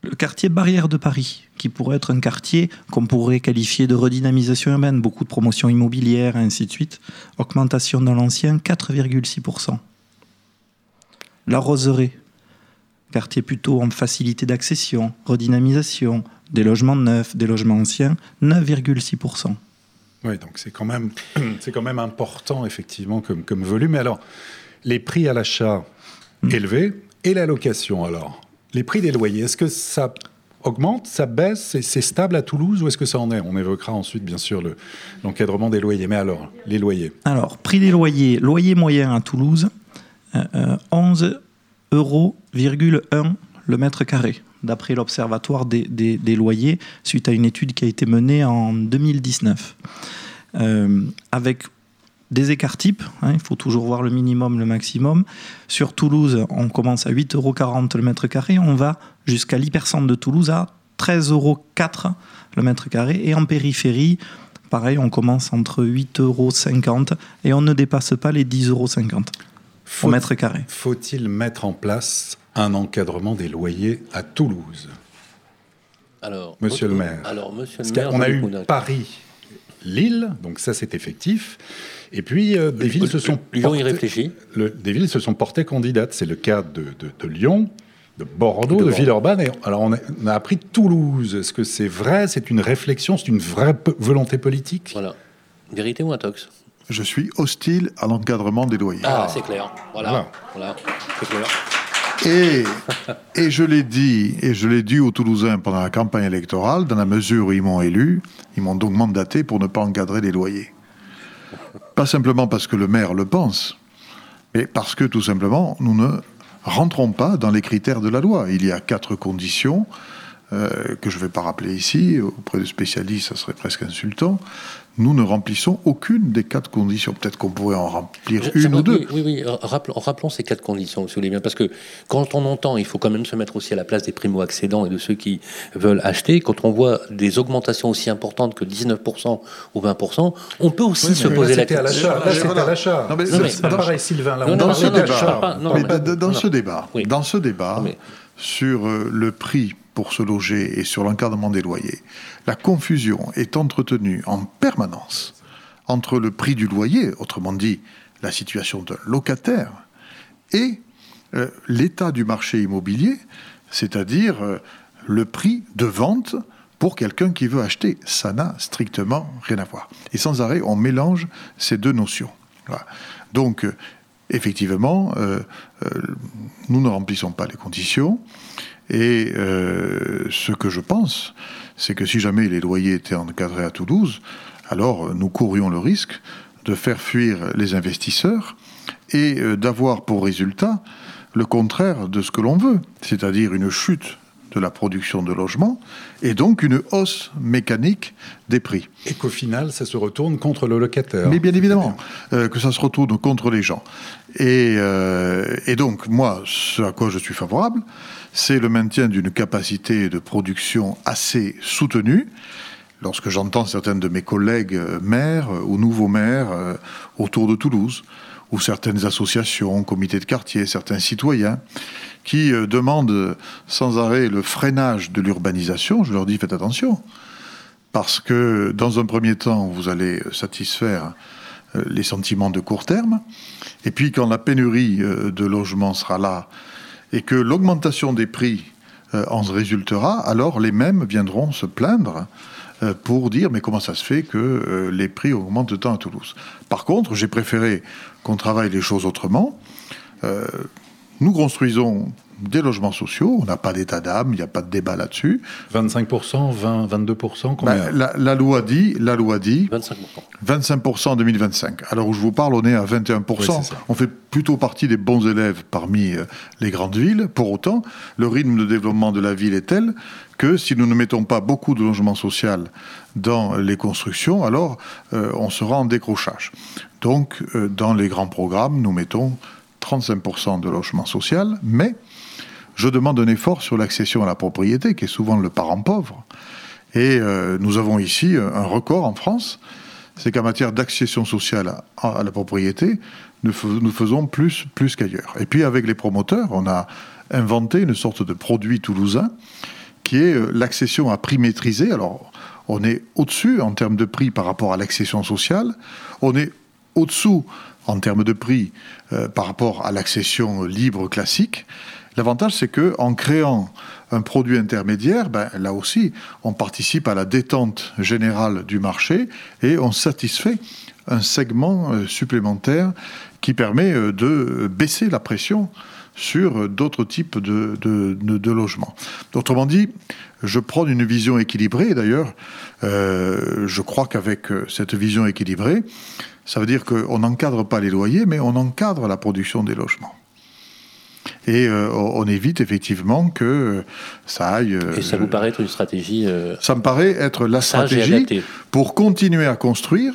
Le quartier Barrière de Paris, qui pourrait être un quartier qu'on pourrait qualifier de redynamisation urbaine, beaucoup de promotions immobilières, et ainsi de suite. Augmentation dans l'ancien, 4,6%. La Roseraie, quartier plutôt en facilité d'accession, redynamisation, des logements neufs, des logements anciens, 9,6%. Oui, donc c'est quand même, c'est quand même important effectivement comme, comme volume. Mais alors, les prix à l'achat élevés et la location alors, les prix des loyers, est-ce que ça augmente, ça baisse, c'est stable à Toulouse ou est-ce que ça en est? On évoquera ensuite bien sûr le- l'encadrement des loyers. Mais alors, les loyers Alors, prix des loyers, loyer moyen à Toulouse, euh, euh, 11 euros, le mètre carré, d'après l'Observatoire des, des- des loyers, suite à une étude qui a été menée en 2019. Euh, avec des écarts types, hein, il faut toujours voir le minimum, le maximum. Sur Toulouse, on commence à 8,40 euros le mètre carré, on va jusqu'à l'hypercentre de Toulouse à 13,04 euros le mètre carré, et en périphérie, pareil, on commence entre 8,50 euros et on ne dépasse pas les 10,50 euros au mètre carré. Faut-il mettre en place un encadrement des loyers à Toulouse Alors, Monsieur le maire. Alors, monsieur le maire, qu'on a eu. Paris, Lille, donc ça c'est effectif. Et puis euh, des villes se sont Lyon y portées- réfléchit. le- des villes se sont portées candidates. C'est le cas de, de- de Lyon, de Bordeaux, De. Villeurbanne. Et alors on a, on a appris Toulouse. Est-ce que c'est vrai? C'est une réflexion? C'est une vraie volonté politique? Voilà. Vérité ou intox? Je suis hostile à l'encadrement des loyers. Ah, c'est clair. Voilà. Voilà. Voilà. C'est clair. Et, je l'ai dit, et je l'ai dit aux Toulousains pendant la campagne électorale, dans la mesure où ils m'ont élu, ils m'ont donc mandaté pour ne pas encadrer les loyers. Pas simplement parce que le maire le pense, mais parce que tout simplement, nous ne rentrons pas dans les critères de la loi. Il y a quatre conditions euh, que je ne vais pas rappeler ici, auprès de spécialistes, ça serait presque insultant. Nous ne remplissons aucune des quatre conditions. Peut-être qu'on pourrait en remplir une ou deux. Oui, oui, oui. Rappelons, rappelons ces quatre conditions, si vous voulez bien. Parce que quand on entend, il faut quand même se mettre aussi à la place des primo-accédants et de ceux qui veulent acheter. Quand on voit des augmentations aussi importantes que 19% ou 20%, on peut aussi Oui, se mais poser là, la c'était à question. l'achat. Là, c'était à l'achat. Sylvain. Là, Non, on non, dans ce débat, Oui. dans ce débat sur euh, le prix pour se loger et sur l'encadrement des loyers, la confusion est entretenue en permanence entre le prix du loyer, autrement dit la situation d'un locataire, et euh, l'état du marché immobilier, c'est-à-dire euh, le prix de vente pour quelqu'un qui veut acheter. Ça n'a strictement rien à voir. Et sans arrêt, on mélange ces deux notions. Donc, euh, effectivement, euh, euh, nous ne remplissons pas les conditions. Et euh, ce que je pense, c'est que si jamais les loyers étaient encadrés à Toulouse, alors nous courrions le risque de faire fuir les investisseurs et d'avoir pour résultat le contraire de ce que l'on veut, c'est-à-dire une chute de la production de logements et donc une hausse mécanique des prix. Et qu'au final, ça se retourne contre le locataire. Mais bien évidemment, euh, que ça se retourne contre les gens. Et, euh, et donc, moi, ce à quoi je suis favorable, c'est le maintien d'une capacité de production assez soutenue. Lorsque j'entends certains de mes collègues euh, maires ou nouveaux maires euh, autour de Toulouse, ou certaines associations, comités de quartier, certains citoyens, qui euh, demandent sans arrêt le freinage de l'urbanisation, je leur dis faites attention parce que dans un premier temps, vous allez satisfaire euh, les sentiments de court terme, et puis quand la pénurie euh, de logements sera là, et que l'augmentation des prix en résultera, alors les mêmes viendront se plaindre pour dire mais comment ça se fait que les prix augmentent tant à Toulouse? Par contre, j'ai préféré qu'on travaille les choses autrement. Nous construisons des logements sociaux, on n'a pas d'état d'âme, il n'y a pas de débat là-dessus. 25%, 20, 22%, combien Ben, la, la loi dit, la loi dit 25%. 25% en 2025. Alors où je vous parle, on est à 21%. Oui, c'est ça. on fait plutôt partie des bons élèves parmi euh, les grandes villes. Pour autant, le rythme de développement de la ville est tel que si nous ne mettons pas beaucoup de logements sociaux dans les constructions, alors euh, on sera en décrochage. Donc, euh, dans les grands programmes, nous mettons 35% de logements sociaux, mais je demande un effort sur l'accession à la propriété, qui est souvent le parent pauvre. Et euh, nous avons ici un record en France, c'est qu'en matière d'accession sociale à, la propriété, nous faisons plus, plus qu'ailleurs. Et puis avec les promoteurs, on a inventé une sorte de produit toulousain qui est euh, l'accession à prix maîtrisé. Alors, on est au-dessus en termes de prix par rapport à l'accession sociale, on est au-dessous en termes de prix euh, par rapport à l'accession libre classique. L'avantage, c'est que en créant un produit intermédiaire, ben, là aussi, on participe à la détente générale du marché et on satisfait un segment euh, supplémentaire qui permet euh, de baisser la pression sur d'autres types de, logements. Autrement dit, je prends une vision équilibrée. D'ailleurs, je crois qu'avec cette vision équilibrée, ça veut dire qu'on n'encadre pas les loyers, mais on encadre la production des logements. Et euh, on évite effectivement que ça aille. et ça vous paraît être une stratégie Ça me paraît être la stratégie pour continuer à construire,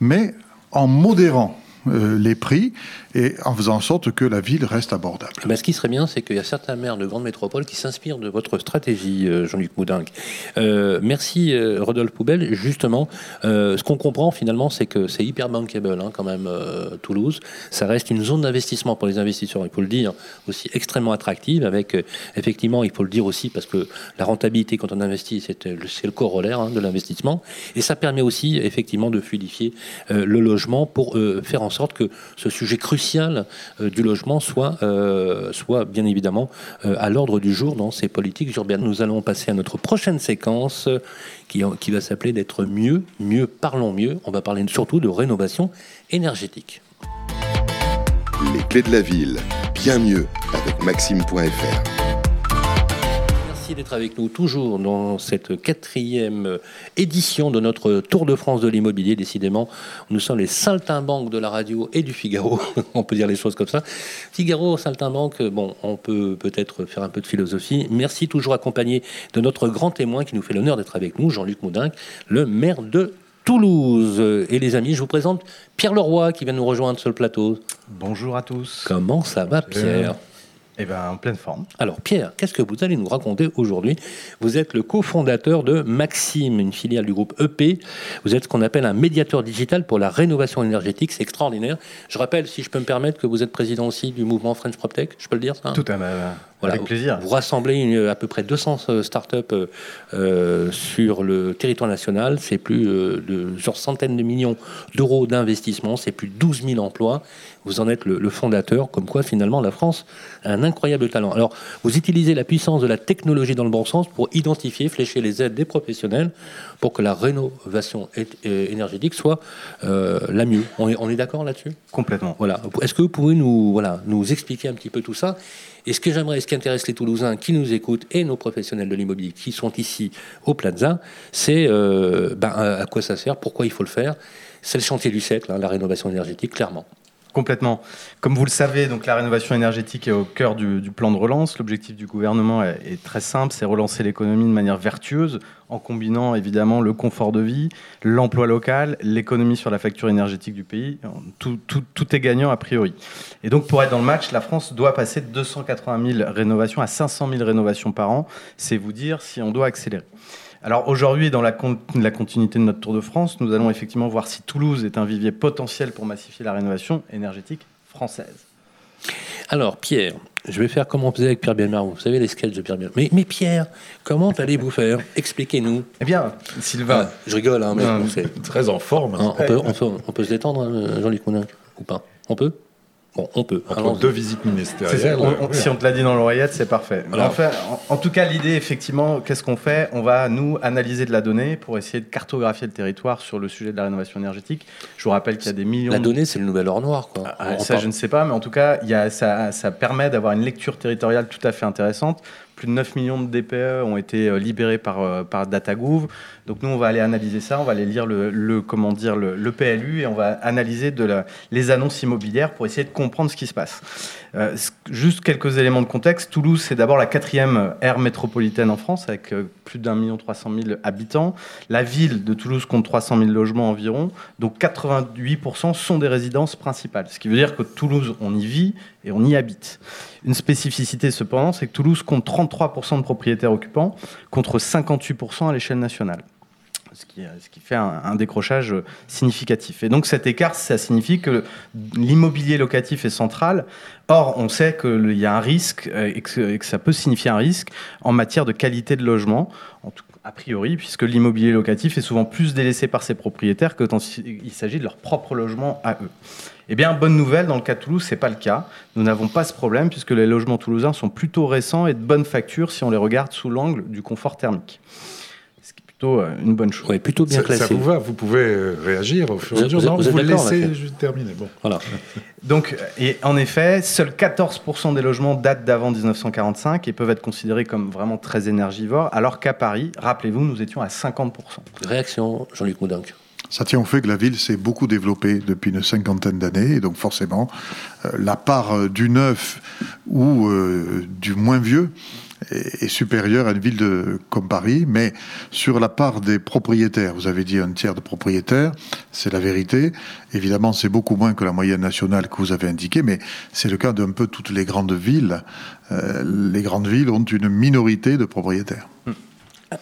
mais en modérant euh, les prix et en faisant en sorte que la ville reste abordable. Mais ce qui serait bien, c'est qu'il y a certains maires de grandes métropoles qui s'inspirent de votre stratégie, euh, Jean-Luc Moudinque. Euh, merci, Rodolphe Poubelle. Justement, ce qu'on comprend finalement, c'est que c'est hyper bankable hein, quand même, Toulouse. Ça reste une zone d'investissement pour les investisseurs, il faut le dire, aussi extrêmement attractive, avec effectivement, il faut le dire aussi, parce que la rentabilité quand on investit, c'est le corollaire hein, de l'investissement. Et ça permet aussi, effectivement, de fluidifier le logement pour faire en sorte que ce sujet crucial euh, du logement soit, euh, soit bien évidemment euh, à l'ordre du jour dans ces politiques urbaines. Nous allons passer à notre prochaine séquence qui, qui va s'appeler d'être mieux, mieux, parlons mieux. On va parler surtout de rénovation énergétique. Les clés de la ville, bien mieux avec maxime.fr d'être avec nous toujours dans cette quatrième édition de notre Tour de France de l'immobilier. Décidément, nous sommes les saltimbanques de la radio et du Figaro. on peut dire les choses comme ça. Figaro, saltimbanque, bon, on peut peut-être faire un peu de philosophie. Merci toujours accompagné de notre grand témoin qui nous fait l'honneur d'être avec nous, Jean-Luc Moudin, le maire de Toulouse. Et les amis, je vous présente Pierre Leroy qui vient nous rejoindre sur le plateau. Bonjour à tous. Comment ça va, Pierre? Eh bien, en pleine forme. Alors, Pierre, qu'est-ce que vous allez nous raconter aujourd'hui? Vous êtes le cofondateur de Maxime, une filiale du groupe EP. Vous êtes ce qu'on appelle un médiateur digital pour la rénovation énergétique. C'est extraordinaire. Je rappelle, si je peux me permettre, que vous êtes président aussi du mouvement French PropTech. Je peux le dire, ça? Tout à fait. Avec plaisir. Vous rassemblez à peu près 200 euh, startups euh, euh, sur le territoire national. C'est plus de genre centaines de millions d'euros d'investissement. C'est plus de 12 000 emplois. Vous en êtes le, fondateur, comme quoi finalement la France a un incroyable talent. Alors, vous utilisez la puissance de la technologie dans le bon sens pour identifier, flécher les aides des professionnels pour que la rénovation énergétique soit la mieux. On est, on est d'accord là-dessus? Complètement. Voilà. Est-ce que vous pouvez nous, voilà, nous expliquer un petit peu tout ça? Et ce que j'aimerais, ce qui intéresse les Toulousains qui nous écoutent et nos professionnels de l'immobilier qui sont ici au Plaza, c'est euh, ben, à quoi ça sert, pourquoi il faut le faire? C'est le chantier du siècle, hein, la rénovation énergétique, clairement. Complètement. Comme vous le savez, donc la rénovation énergétique est au cœur du, plan de relance. L'objectif du gouvernement est, très simple, c'est relancer l'économie de manière vertueuse en combinant évidemment le confort de vie, l'emploi local, l'économie sur la facture énergétique du pays. Tout, tout, est gagnant a priori. Et donc pour être dans le match, la France doit passer de 280 000 rénovations à 500 000 rénovations par an. C'est vous dire si on doit accélérer. Alors aujourd'hui, dans la, la, continuité de notre Tour de France, nous allons effectivement voir si Toulouse est un vivier potentiel pour massifier la rénovation énergétique française. Alors Pierre, je vais faire comme on faisait avec Pierre Bielmar. Vous savez les sketchs de Pierre Bielmar. Mais, mais Pierre, comment allez-vous faire? Expliquez-nous. Eh bien, Sylvain. Ah, je rigole, hein, mais c'est très en forme. on, peut, se détendre, hein, Jean-Luc Moulin, ou pas? On peut? On peut. Entre deux visites ministérielles. si on te l'a dit dans l'oreillette, c'est parfait. en, tout cas, l'idée, effectivement, qu'est-ce qu'on fait? On va, nous, analyser de la donnée pour essayer de cartographier le territoire sur le sujet de la rénovation énergétique. Je vous rappelle qu'il y a des millions... La donnée, c'est le nouvel or noir, quoi. Ah, ça, je ne sais pas, mais en tout cas, il y a, ça, ça permet d'avoir une lecture territoriale tout à fait intéressante plus de 9 millions de DPE ont été euh, libérés par, euh, par DataGouv. Donc nous, on va aller analyser ça, on va aller lire le, comment dire, le, PLU et on va analyser les annonces immobilières pour essayer de comprendre ce qui se passe. Euh, juste quelques éléments de contexte. Toulouse, c'est d'abord la quatrième aire métropolitaine en France avec plus d'un million trois cent mille habitants. La ville de Toulouse compte 300 000 logements environ, donc 88% sont des résidences principales. Ce qui veut dire que Toulouse, on y vit et on y habite. Une spécificité cependant, c'est que Toulouse compte 33% de propriétaires occupants contre 58% à l'échelle nationale. Ce qui, ce qui, fait un, décrochage significatif. Et donc cet écart, ça signifie que l'immobilier locatif est central. Or, on sait qu'il y a un risque et que, et que, ça peut signifier un risque en matière de qualité de logement. En tout, a priori, puisque l'immobilier locatif est souvent plus délaissé par ses propriétaires que quand il s'agit de leur propre logement à eux. Eh bien, bonne nouvelle, dans le cas de Toulouse, ce n'est pas le cas. Nous n'avons pas ce problème puisque les logements toulousains sont plutôt récents et de bonne facture si on les regarde sous l'angle du confort thermique. Plutôt euh, une bonne chose. Oui, plutôt bien Ça, classé. ça vous va Vous pouvez euh, réagir au fur et à mesure. vous- Non, vous vous, êtes le d'accord, laissez juste terminer. Bon. Voilà. Donc, et en effet, seuls 14% des logements datent d'avant 1945 et peuvent être considérés comme vraiment très énergivores, alors qu'à Paris, rappelez-vous, nous étions à 50%. Réaction, Jean-Luc Moudinque. Ça tient au fait que la ville s'est beaucoup développée depuis une cinquantaine d'années, et donc forcément, euh, la part euh, du neuf ou euh, du moins vieux est, est supérieure à une ville de, comme Paris, mais sur la part des propriétaires, vous avez dit un tiers de propriétaires, c'est la vérité. Évidemment, c'est beaucoup moins que la moyenne nationale que vous avez indiquée, mais c'est le cas d'un peu toutes les grandes villes. Euh, les grandes villes ont une minorité de propriétaires.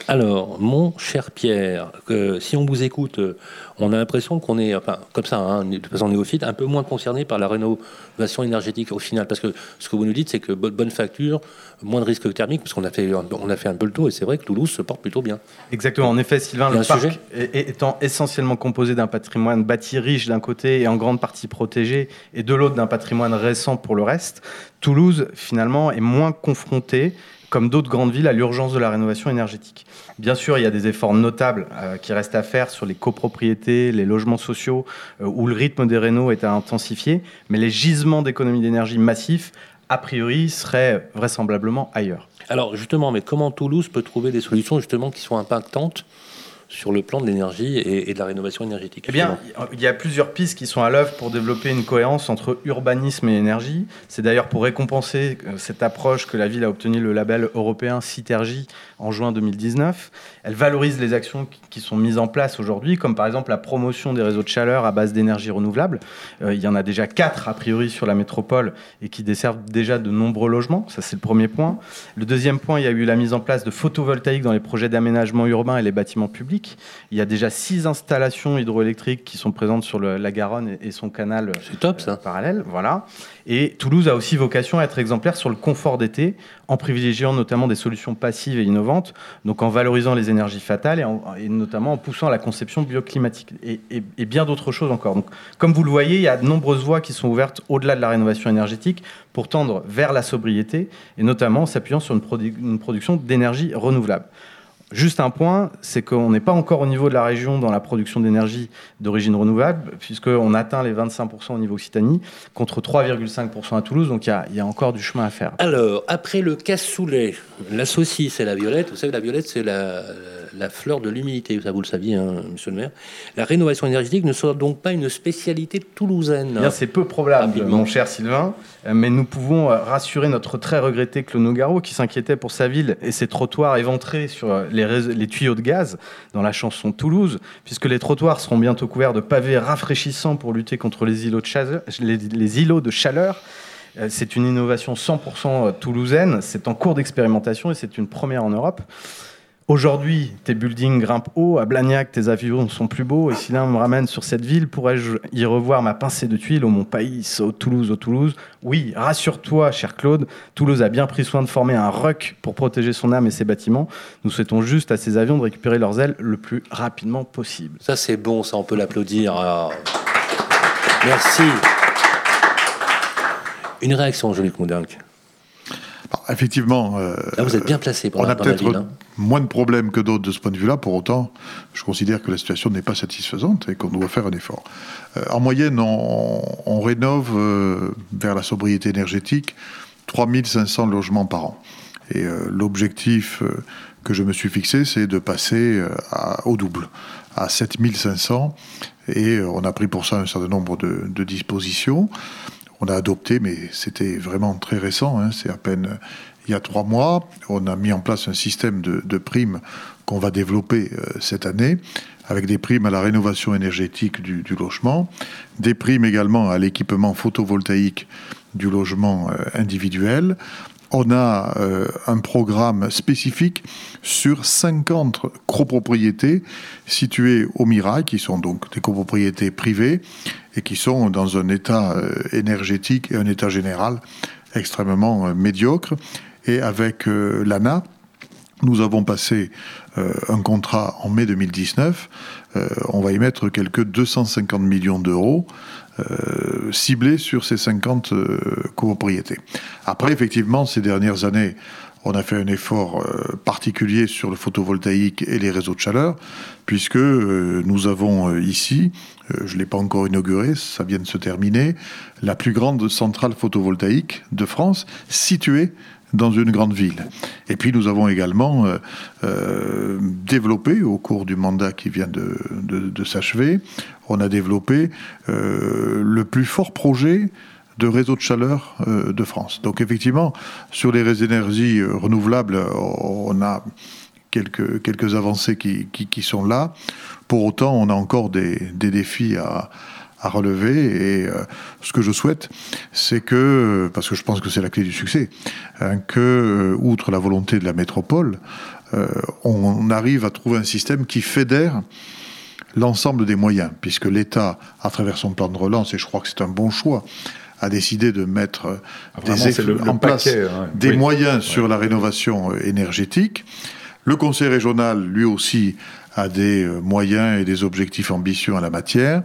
Alors, mon cher Pierre, si on vous écoute, euh, on a l'impression qu'on est, enfin, comme ça, hein, de façon néophyte, un peu moins concerné par la rénovation énergétique au final. Parce que ce que vous nous dites, c'est que bo- bonne facture, moins de risques thermiques, parce qu'on a, fait, on a fait un peu le tour, et c'est vrai que Toulouse se porte plutôt bien. Exactement. En effet, Sylvain, le parc sujet? est- étant essentiellement composé d'un patrimoine bâti riche d'un côté et en grande partie protégé, et de l'autre d'un patrimoine récent pour le reste, Toulouse, finalement, est moins confrontée comme d'autres grandes villes, à l'urgence de la rénovation énergétique. Bien sûr, il y a des efforts notables euh, qui restent à faire sur les copropriétés, les logements sociaux, euh, où le rythme des rénaux est à intensifier, mais les gisements d'économie d'énergie massifs, a priori, seraient vraisemblablement ailleurs. Alors, justement, comment Toulouse peut trouver des solutions, justement, qui sont impactantes sur le plan de l'énergie et, et de la rénovation énergétique Eh bien, il y a plusieurs pistes qui sont à l'œuvre pour développer une cohérence entre urbanisme et énergie. C'est d'ailleurs pour récompenser euh, cette approche que la ville a obtenu le label européen Citergie en juin 2019. Elle valorise les actions qui- sont mises en place aujourd'hui, comme par exemple la promotion des réseaux de chaleur à base d'énergie renouvelable. Euh, il y en a déjà quatre a priori sur la métropole et qui desservent déjà de nombreux logements. Ça, c'est le premier point. Le deuxième point, il y a eu la mise en place de photovoltaïques dans les projets d'aménagement urbain et les bâtiments publics. Il y a déjà six installations hydroélectriques qui sont présentes sur le- la Garonne et, et son canal euh, parallèle. Voilà. Et Toulouse a aussi vocation à être exemplaire sur le confort d'été, en privilégiant notamment des solutions passives et innovantes, donc en valorisant les énergies fatales et, en- et notamment en poussant la conception bioclimatique et, bien d'autres choses encore. Donc, comme vous le voyez, il y a de nombreuses voies qui sont ouvertes au-delà de la rénovation énergétique pour tendre vers la sobriété et notamment en s'appuyant sur une production d'énergie renouvelable. Juste un point, c'est qu'on n'est pas encore au niveau de la région dans la production d'énergie d'origine renouvelable, puisqu'on atteint les 25% au niveau Occitanie, contre 3,5% à Toulouse, donc il y a, encore du chemin à faire. Alors, après le cassoulet, la saucisse et la violette, vous savez, la violette, c'est la, la fleur de l'humilité, ça vous le saviez, hein, monsieur le maire. La rénovation énergétique ne sera donc pas une spécialité toulousaine. C'est peu probable, mon cher Sylvain, euh, mais nous pouvons euh, rassurer notre très regretté Claude Nogaro, qui s'inquiétait pour sa ville et ses trottoirs éventrés sur euh, les, tuyaux de gaz dans la chanson Toulouse, puisque les trottoirs seront bientôt couverts de pavés rafraîchissants pour lutter contre les îlots de chaleur. Les, les îlots de chaleur. C'est une innovation 100% toulousaine, c'est en cours d'expérimentation et c'est une première en Europe. Aujourd'hui, tes buildings grimpent haut, à Blagnac, tes avions sont plus beaux, et si l'un me ramène sur cette ville, pourrais-je y revoir ma pincée de tuiles au Mont Pays, au Toulouse, au Toulouse? Oui, rassure-toi, cher Claude, Toulouse a bien pris soin de former un RUC pour protéger son âme et ses bâtiments. Nous souhaitons juste à ces avions de récupérer leurs ailes le plus rapidement possible. Ça, c'est bon, ça, on peut l'applaudir. Ah. Merci. Une réaction, Jean-Luc. Alors, effectivement, euh, Là, vous êtes bien placé pour on la- a peut-être hein. moins de problèmes que d'autres de ce point de vue-là. Pour autant, je considère que la situation n'est pas satisfaisante et qu'on doit faire un effort. Euh, en moyenne, on, on rénove euh, vers la sobriété énergétique 3500 logements par an. Et l'objectif que je me suis fixé, c'est de passer à- au double, à 7500. Et on a pris pour ça un certain nombre de, de dispositions. On a adopté, mais c'était vraiment très récent, hein, c'est à peine euh, il y a trois mois. On a mis en place un système de, primes qu'on va développer euh, cette année, avec des primes à la rénovation énergétique du, du logement, des primes également à l'équipement photovoltaïque du logement euh, individuel. On a euh, un programme spécifique sur 50 copropriétés situées au Mirail, qui sont donc des copropriétés privées et qui sont dans un état euh, énergétique et un état général extrêmement euh, médiocre. Et avec l'ANA, Nous avons passé un contrat en mai 2019. Euh, on va y mettre quelques 250 millions d'euros euh, ciblés sur ces 50 copropriétés. Après, effectivement, ces dernières années, on a fait un effort particulier sur le photovoltaïque et les réseaux de chaleur, puisque nous avons ici, je ne l'ai pas encore inauguré, ça vient de se terminer, la plus grande centrale photovoltaïque de France, située dans une grande ville. Et puis nous avons également euh, euh, développé, au cours du mandat qui vient de, s'achever, on a développé euh, le plus fort projet de réseau de chaleur de France. Donc effectivement, sur les énergies renouvelables, on a quelques, quelques avancées qui, qui, sont là. Pour autant, on a encore des, des défis à, à relever. Et euh, ce que je souhaite, c'est que, parce que je pense que c'est la clé du succès, hein, que, euh, outre la volonté de la métropole, euh, on arrive à trouver un système qui fédère l'ensemble des moyens, puisque l'État, à travers son plan de relance, et je crois que c'est un bon choix, a décidé de mettre ah, des en place hein. des moyens sur la rénovation énergétique. Le Conseil régional, lui aussi, a des euh, moyens et des objectifs ambitieux en la matière.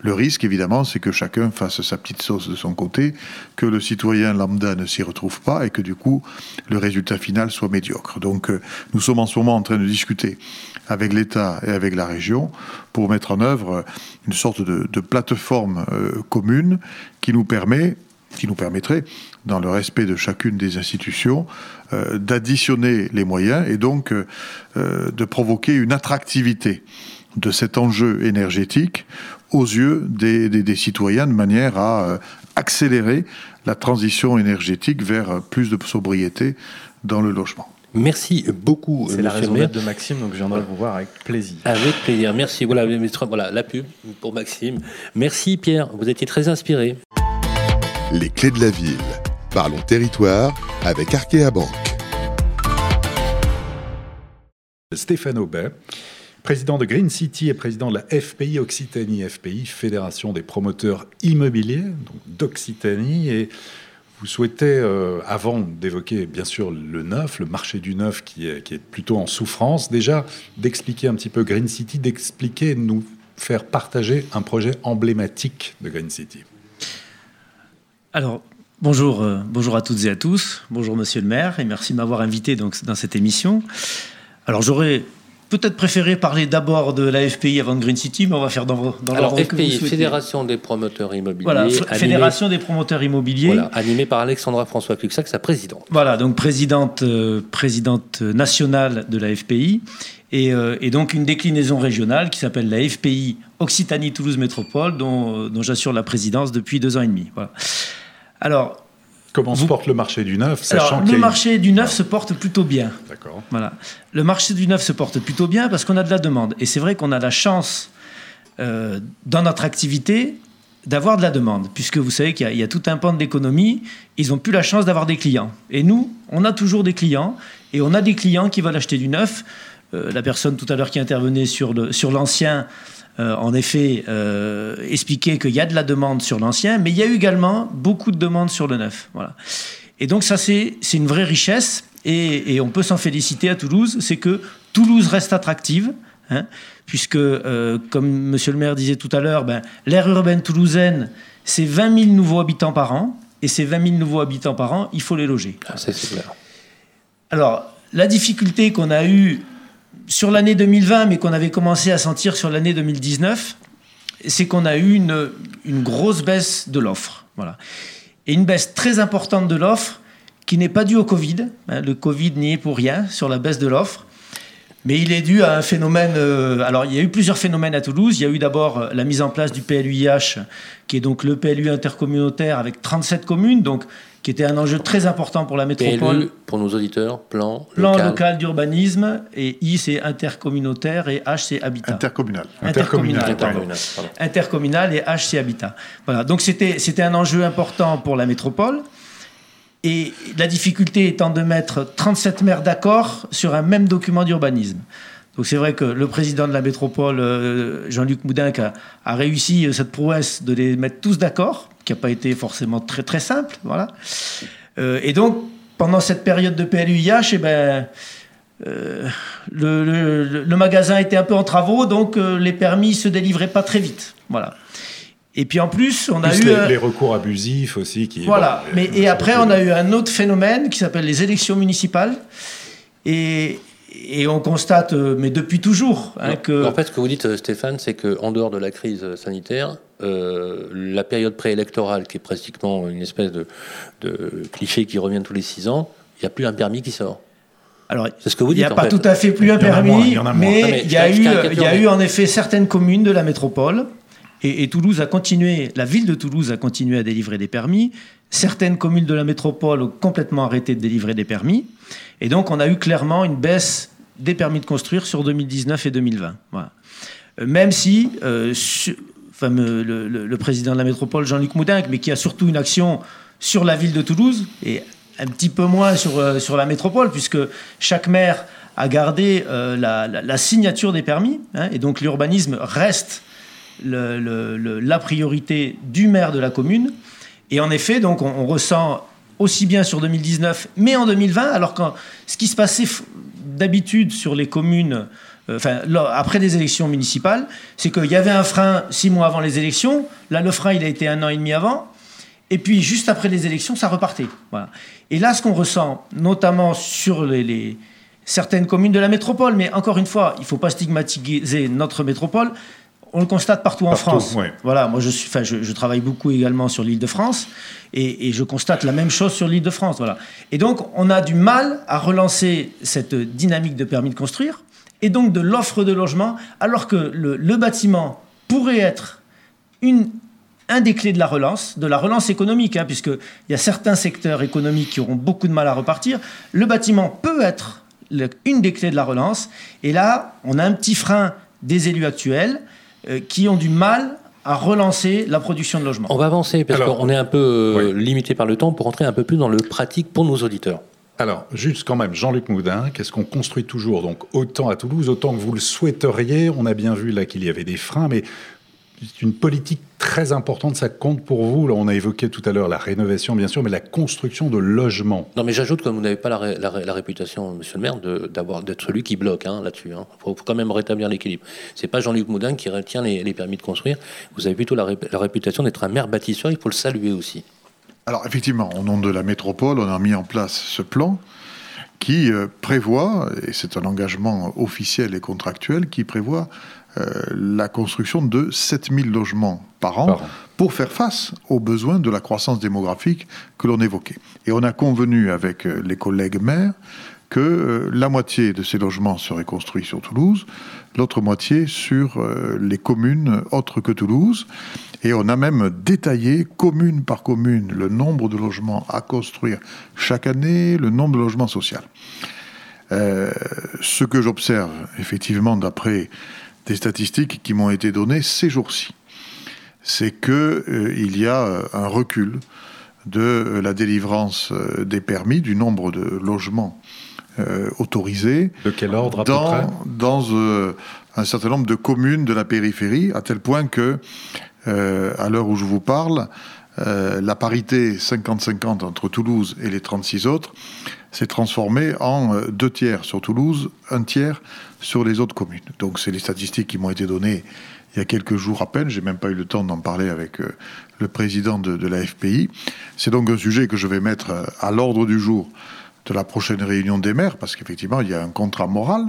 Le risque, évidemment, c'est que chacun fasse sa petite sauce de son côté, que le citoyen lambda ne s'y retrouve pas et que du coup, le résultat final soit médiocre. Donc, euh, nous sommes en ce moment en train de discuter avec l'État et avec la région pour mettre en œuvre une sorte de, plateforme euh, commune qui nous permet qui nous permettrait, dans le respect de chacune des institutions, euh, d'additionner les moyens et donc euh, euh, de provoquer une attractivité de cet enjeu énergétique aux yeux des, citoyens de manière à accélérer la transition énergétique vers plus de sobriété dans le logement. Merci beaucoup. C'est la raison de Maxime, donc je viendrai vous voir avec plaisir. Avec plaisir. Merci. Voilà, voilà la pub pour Maxime. Merci Pierre, vous étiez très inspiré. Les clés de la ville. Parlons territoire avec Arkea Banque. Stéphane Aubet, président de Green City et président de la FPI Occitanie, FPI, Fédération des promoteurs immobiliers, d'Occitanie. Et vous souhaitez, euh, avant d'évoquer bien sûr le neuf, le marché du neuf qui est, qui est plutôt en souffrance, déjà d'expliquer un petit peu Green City, d'expliquer, nous faire partager un projet emblématique de Green City. Alors, bonjour, euh, bonjour à toutes et à tous. Bonjour, monsieur le maire, et merci de m'avoir invité donc, dans cette émission. Alors, j'aurais peut-être préféré parler d'abord de la FPI avant de Green City, mais on va faire dans, dans Alors, FPI, Fédération des promoteurs immobiliers. Voilà, Fédération des promoteurs immobiliers. Voilà, animée par Alexandra François Cluxac, sa présidente. Voilà, donc présidente, euh, présidente nationale de la FPI. Euh, et, donc une déclinaison régionale qui s'appelle la FPI Occitanie-Toulouse Métropole, dont, dont j'assure la présidence depuis deux ans et demi. Voilà. Alors, Comment se porte le marché du neuf sachant Le marché du neuf se porte plutôt bien. D'accord. Voilà. Le marché du neuf se porte plutôt bien parce qu'on a de la demande. Et c'est vrai qu'on a la chance, euh, dans notre activité, d'avoir de la demande. Puisque vous savez qu'il y, a tout un pan de l'économie, ils n'ont plus la chance d'avoir des clients. Et nous, on a toujours des clients. Et on a des clients qui veulent acheter du neuf. Euh, la personne tout à l'heure qui intervenait sur l'ancien euh, en effet euh, expliquer qu'il y a de la demande sur l'ancien, mais il y a eu également beaucoup de demandes sur le neuf. Voilà. Et donc ça, c'est une vraie richesse, et, on peut s'en féliciter à Toulouse, c'est que Toulouse reste attractive, hein, puisque, euh, comme Monsieur le maire disait tout à l'heure, ben, l'aire urbaine toulousaine, c'est 20 000 nouveaux habitants par an, et ces 20 000 nouveaux habitants par an, il faut les loger. Ah, c'est clair. Alors, la difficulté qu'on a eue sur l'année 2020, mais qu'on avait commencé à sentir sur l'année 2019, c'est qu'on a eu une, grosse baisse de l'offre. Voilà. Et une baisse très importante de l'offre qui n'est pas due au Covid. Hein, le Covid n'y est pour rien sur la baisse de l'offre. Mais il est dû à un phénomène. Euh, alors, il y a eu plusieurs phénomènes à Toulouse. Il y a eu d'abord euh, la mise en place du PLUIH, qui est donc le PLU intercommunautaire avec 37 communes. Donc, qui était un enjeu très important pour la métropole. pour nos auditeurs, plan, plan local, d'urbanisme, et I c'est intercommunautaire et H c'est habitat. Intercommunal. Intercommunal, Intercommunal, et H c'est habitat. Voilà, donc c'était, c'était un enjeu important pour la métropole. Et la difficulté étant de mettre 37 maires d'accord sur un même document d'urbanisme. Donc c'est vrai que le président de la métropole, euh, Jean-Luc Moudinque, a, réussi cette prouesse de les mettre tous d'accord qui n'a pas été forcément très très simple, voilà. Euh, et donc pendant cette période de PLUIH, eh ben, euh, le, magasin était un peu en travaux, donc euh, les permis se délivraient pas très vite. Voilà. Et puis en plus, on a eu les, recours abusifs aussi qui. Voilà. mais et après, on a eu un autre phénomène qui s'appelle les élections municipales. Et, et on constate, mais depuis toujours, hein, que. En fait, ce que vous dites, Stéphane, c'est qu'en dehors de la crise sanitaire, la période préélectorale, qui est pratiquement une espèce de, de cliché qui revient tous les six ans, il n'y a plus un permis qui sort. Alors, c'est ce que vous dites. Il n'y a pas tout à fait plus un permis, mais il y a, eu, il y a eu en effet certaines communes de la métropole, et, Toulouse a continué, la ville de Toulouse a continué à délivrer des permis. Certaines communes de la métropole ont complètement arrêté de délivrer des permis, et donc on a eu clairement une baisse des permis de construire sur 2019 et 2020. Voilà. Euh, même si euh, le, le, président de la métropole, Jean-Luc Moudinque, mais qui a surtout une action sur la ville de Toulouse, et un petit peu moins sur, euh, la métropole, puisque chaque maire a gardé la, signature des permis, hein, et donc l'urbanisme reste la priorité du maire de la commune. Et en effet, donc on, ressent aussi bien sur 2019, mais en 2020, alors que ce qui se passait d'habitude sur les communes, euh, enfin, après les élections municipales, c'est qu'il y avait un frein six mois avant les élections. Là, le frein, il a été un an et demi avant. Et puis, juste après les élections, ça repartait. Et là, ce qu'on ressent, notamment sur les, certaines communes de la métropole, mais encore une fois, il ne faut pas stigmatiser notre métropole. On le constate partout, en France. Voilà, moi je, suis, je, je, travaille beaucoup également sur l'île de France et, et, je constate la même chose sur l'île de France. Voilà. Et donc on a du mal à relancer cette dynamique de permis de construire et donc de l'offre de logement, alors que le, le bâtiment pourrait être une, un des clés de la relance, de la relance économique, hein, puisqu'il y a certains secteurs économiques qui auront beaucoup de mal à repartir. Le bâtiment peut être une des clés de la relance. Et là, on a un petit frein des élus actuels qui ont du mal à relancer la production de logements. On va avancer parce qu'on est un peu euh, limité par le temps pour entrer un peu plus dans le pratique pour nos auditeurs. Alors, juste quand même, Jean-Luc Moudin, qu'est-ce qu'on construit toujours Donc, autant à Toulouse, autant que vous le souhaiteriez? On a bien vu là qu'il y avait des freins, mais c'est une politique très importante, ça compte pour vous. Là, on a évoqué tout à l'heure la rénovation, bien sûr, mais la construction de logements. Non, mais j'ajoute que vous n'avez pas la, la, réputation, monsieur le maire, d'avoir d'être celui qui bloque hein, là-dessus. Il hein. faut, quand même rétablir l'équilibre. C'est pas Jean-Luc Moudin qui retient les, permis de construire. Vous avez plutôt la, réputation d'être un maire bâtisseur. Il faut le saluer aussi. Alors, effectivement, au nom de la métropole, on a mis en place ce plan qui euh, prévoit, et c'est un engagement officiel et contractuel, qui prévoit la construction de 7000 logements par an, pour faire face aux besoins de la croissance démographique que l'on évoquait. Et on a convenu avec euh, les collègues maires que euh, la moitié de ces logements seraient construits sur Toulouse, l'autre moitié sur les communes autres que Toulouse. Et on a même détaillé commune par commune le nombre de logements à construire chaque année, le nombre de logements sociaux. ce que j'observe effectivement d'après des statistiques qui m'ont été données ces jours-ci. C'est qu'il euh, il y a euh, un recul de euh, la délivrance des permis, du nombre de logements autorisés. De quel ordre à dans, peu près? Dans un certain nombre de communes de la périphérie, à tel point que, à l'heure où je vous parle, la parité 50-50 entre Toulouse et les 36 autres s'est transformée en deux tiers sur Toulouse, un tiers sur les autres communes. Donc c'est les statistiques qui m'ont été données il y a quelques jours à peine. J'ai même pas eu le temps d'en parler avec euh, le président de, la FPI. C'est donc un sujet que je vais mettre euh, à l'ordre du jour de la prochaine réunion des maires, parce qu'effectivement, il y a un contrat moral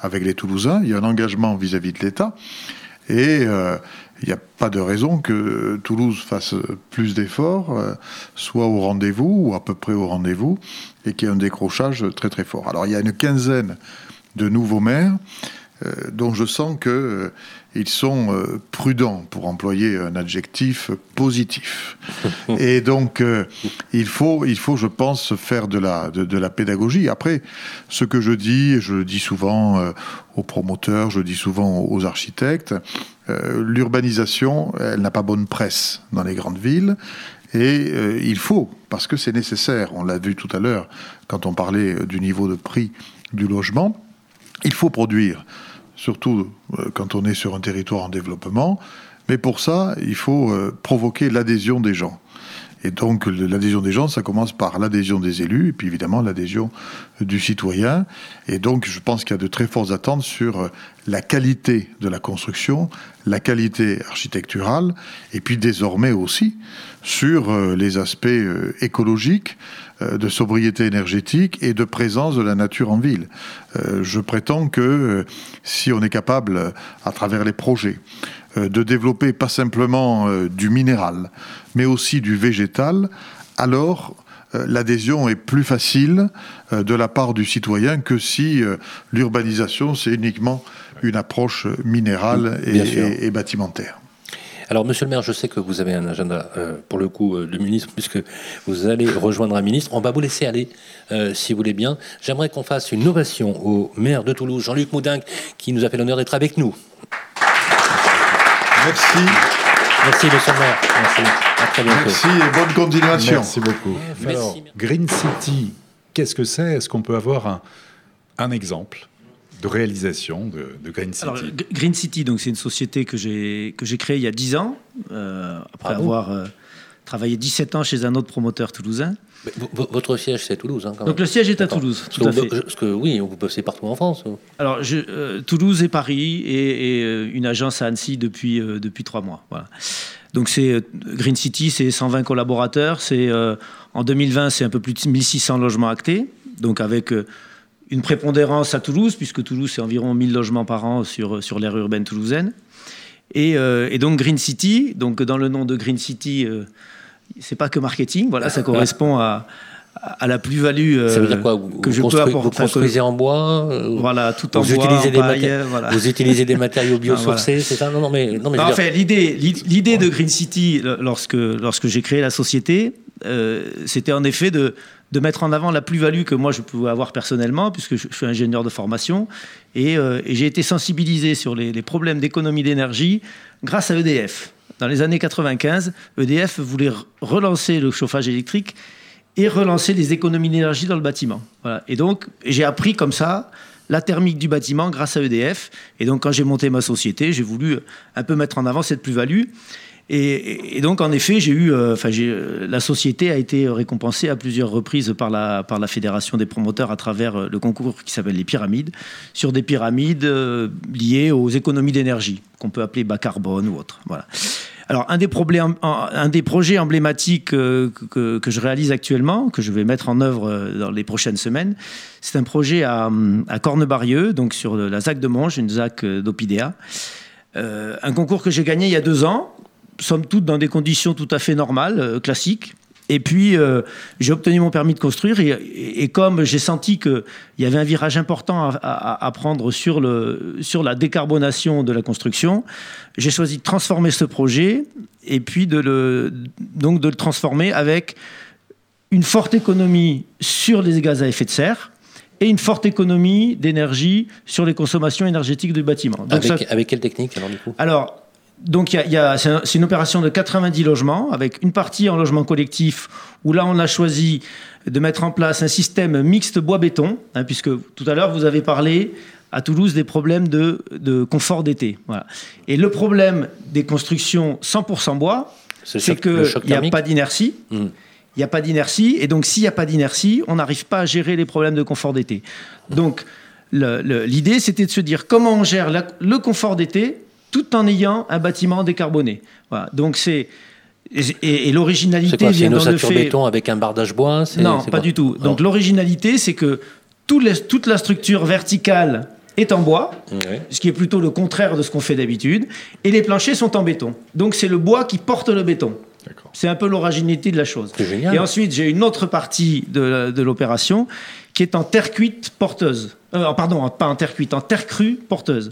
avec les Toulousains, il y a un engagement vis-à-vis de l'État, et euh, il n'y a pas de raison que Toulouse fasse plus d'efforts, soit au rendez-vous, ou à peu près au rendez-vous, et qu'il y ait un décrochage très très fort. Alors il y a une quinzaine de nouveaux maires, euh, dont je sens qu'ils euh, sont euh, prudents, pour employer un adjectif positif. Et donc, il, faut, il faut, je pense, faire de la, de, la pédagogie. Après, ce que je dis, je le dis souvent aux promoteurs, je le dis souvent aux architectes, l'urbanisation, elle n'a pas bonne presse dans les grandes villes. Et il faut, parce que c'est nécessaire, on l'a vu tout à l'heure quand on parlait du niveau de prix du logement, il faut produire, surtout euh, quand on est sur un territoire en développement, mais pour ça, il faut euh, provoquer l'adhésion des gens. Et donc l'adhésion des gens, ça commence par l'adhésion des élus et puis évidemment l'adhésion du citoyen. Et donc je pense qu'il y a de très fortes attentes sur la qualité de la construction, la qualité architecturale et puis désormais aussi sur euh, les aspects euh, écologiques, euh, de sobriété énergétique et de présence de la nature en ville. Je prétends que si on est capable, à travers les projets, de développer pas simplement du minéral, mais aussi du végétal, alors l'adhésion est plus facile de la part du citoyen que si l'urbanisation, c'est uniquement une approche minérale et bâtimentaire. Alors, monsieur le maire, je sais que vous avez un agenda, euh, pour le coup, euh, de ministre, puisque vous allez rejoindre un ministre. On va vous laisser aller, euh, si vous voulez bien. J'aimerais qu'on fasse une ovation au maire de Toulouse, Jean-Luc Moudin, qui nous a fait l'honneur d'être avec nous. Merci. Merci, monsieur le maire. Merci. À très bientôt. Merci et bonne continuation. Merci beaucoup. Alors, Green City, qu'est-ce que c'est? Est-ce qu'on peut avoir un, un exemple de réalisation de, Green City? Alors, Green City, donc c'est une société que j'ai que j'ai créée il y a 10 ans euh, après avoir euh, travaillé 17 ans chez un autre promoteur toulousain. Votre siège c'est Toulouse, hein, Donc le siège est à Toulouse, tout à fait. Parce que oui, vous bossez partout en France. Alors je, euh, Toulouse et Paris et, une agence à Annecy depuis depuis trois mois. Voilà. Donc c'est Green City, c'est 120 collaborateurs. C'est en 2020, c'est un peu plus de 1600 logements actés. Donc avec une prépondérance à Toulouse, puisque Toulouse, c'est environ 1000 logements par an sur, sur l'aire urbaine toulousaine. Et, euh, et, donc Green City, donc dans le nom de Green City, euh, c'est pas que marketing, voilà, ça correspond à, à la plus-value euh, que je peux apporter. Vous construisez en bois Voilà, tout en vous bois, utilisez des voilà. Vous utilisez des matériaux biosourcés, c'est ça? Non, non, mais... Non, mais en fait, l'idée, l'idée de Green City, lorsque, lorsque j'ai créé la société, c'était en effet de de mettre en avant la plus-value que moi je pouvais avoir personnellement, puisque je, suis ingénieur de formation, et, euh, j'ai été sensibilisé sur les, problèmes d'économie d'énergie grâce à EDF. Dans les années 95, EDF voulait relancer le chauffage électrique et relancer les économies d'énergie dans le bâtiment. Et donc, j'ai appris comme ça la thermique du bâtiment grâce à EDF. Et donc, quand j'ai monté ma société, j'ai voulu un peu mettre en avant cette plus-value. Et, donc, en effet, j'ai eu, euh, enfin, euh, la société a été récompensée à plusieurs reprises par la, par la Fédération des promoteurs à travers euh, le concours qui s'appelle les pyramides, sur des pyramides liées aux économies d'énergie, qu'on peut appeler bas carbone ou autre. Voilà. Alors, un des, problèmes, un des projets emblématiques que, que, je réalise actuellement, que je vais mettre en œuvre dans les prochaines semaines, c'est un projet à, à Cornebarieux, donc sur la ZAC de Monge, une ZAC d'Opidea. un concours que j'ai gagné il y a deux ans, somme toute dans des conditions tout à fait normales, euh, classiques. Et puis, euh, j'ai obtenu mon permis de construire. Et, comme j'ai senti qu'il y avait un virage important à, prendre sur, le, sur la décarbonation de la construction, j'ai choisi de transformer ce projet et puis de le, donc de le transformer avec une forte économie sur les gaz à effet de serre et une forte économie d'énergie sur les consommations énergétiques du bâtiment. avec, avec, quelle technique alors du coup? Alors, donc c'est une opération de 90 logements avec une partie en logement collectif où là on a choisi de mettre en place un système mixte bois-béton, hein, puisque tout à l'heure vous avez parlé à Toulouse des problèmes de, confort d'été. Et le problème des constructions 100% bois, c'est qu'il n'y a pas d'inertie. Hmm. Il n'y a pas d'inertie, et donc s'il n'y a pas d'inertie, on n'arrive pas à gérer les problèmes de confort d'été. Donc l'idée, c'était de se dire comment on gère le confort d'été tout en ayant un bâtiment décarboné. Voilà. Donc c'est et, l'originalité vient dans le fait. béton avec un bardage bois Non, pas du tout. Donc l'originalité, c'est que toute la structure verticale est en bois, ce qui est plutôt le contraire de ce qu'on fait d'habitude, et les planchers sont en béton. Donc c'est le bois qui porte le béton. C'est un peu l'originalité de la chose. Et ensuite, j'ai une autre partie de, l'opération qui est en terre cuite porteuse. Euh, pardon, pas en terre cuite, en terre crue porteuse.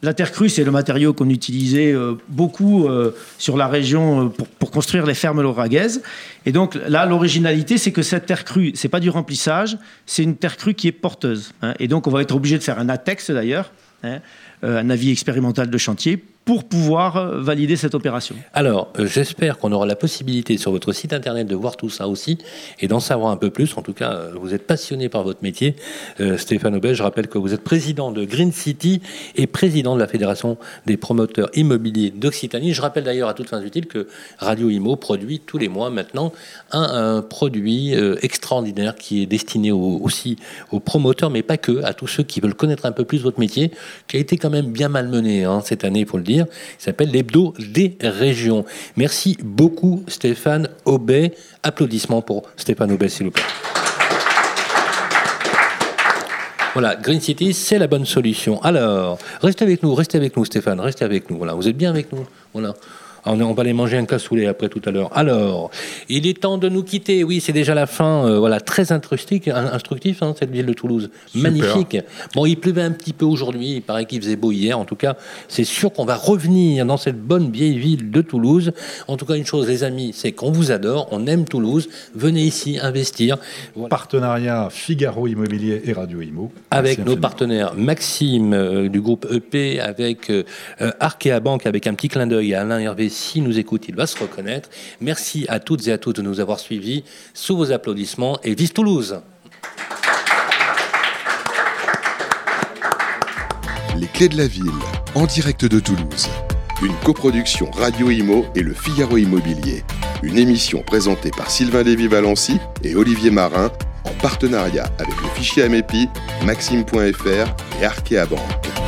La terre crue, c'est le matériau qu'on utilisait euh, beaucoup euh, sur la région euh, pour, construire les fermes lauragaises. Et donc là, l'originalité, c'est que cette terre crue, c'est pas du remplissage, c'est une terre crue qui est porteuse. Hein. Et donc, on va être obligé de faire un ATEX d'ailleurs, hein, un avis expérimental de chantier, pour pouvoir euh, valider cette opération. Alors, euh, j'espère qu'on aura la possibilité sur votre site internet de voir tout ça aussi et d'en savoir un peu plus. En tout cas, euh, vous êtes passionné par votre métier. Stéphane Aubet, je rappelle que vous êtes président de Green City et président de la Fédération des promoteurs immobiliers d'Occitanie. Je rappelle d'ailleurs à toutes fins utiles que Radio Imo produit tous les mois maintenant un, produit extraordinaire qui est destiné aussi aux promoteurs, mais pas que, à tous ceux qui veulent connaître un peu plus votre métier, qui a été quand même bien malmené hein, cette année, pour le dire il s'appelle l'Hebdo des régions. Merci beaucoup Stéphane Aubet. Applaudissements pour Stéphane Aubet, s'il vous plaît. Voilà, Green City, c'est la bonne solution. Alors, restez avec nous, restez avec nous, Stéphane, restez avec nous. Voilà, vous êtes bien avec nous. Voilà. On, va aller manger un cassoulet après tout à l'heure. Alors, il est temps de nous quitter. Oui, c'est déjà la fin. Euh, voilà, très instructif, instructif hein, cette ville de Toulouse. Magnifique. Bon, il pleuvait un petit peu aujourd'hui. Il paraît qu'il faisait beau hier. En tout cas, c'est sûr qu'on va revenir dans cette bonne vieille ville de Toulouse. En tout cas, une chose, les amis, c'est qu'on vous adore. On aime Toulouse. Venez ici investir. Partenariat Figaro Immobilier et Radio Imo. Avec nos partenaires Maxime euh, du groupe EP, avec euh, Arkea Banque, avec un petit clin d'œil à Alain Hervé s'il nous écoute, il va se reconnaître. Merci à toutes et à tous de nous avoir suivis. Sous vos applaudissements et vive Toulouse Les clés de la ville, en direct de Toulouse. Une coproduction Radio Imo et le Figaro Immobilier. Une émission présentée par Sylvain Lévy-Valency et Olivier Marin en partenariat avec le fichier Amepi, Maxime.fr et Arkea Banque.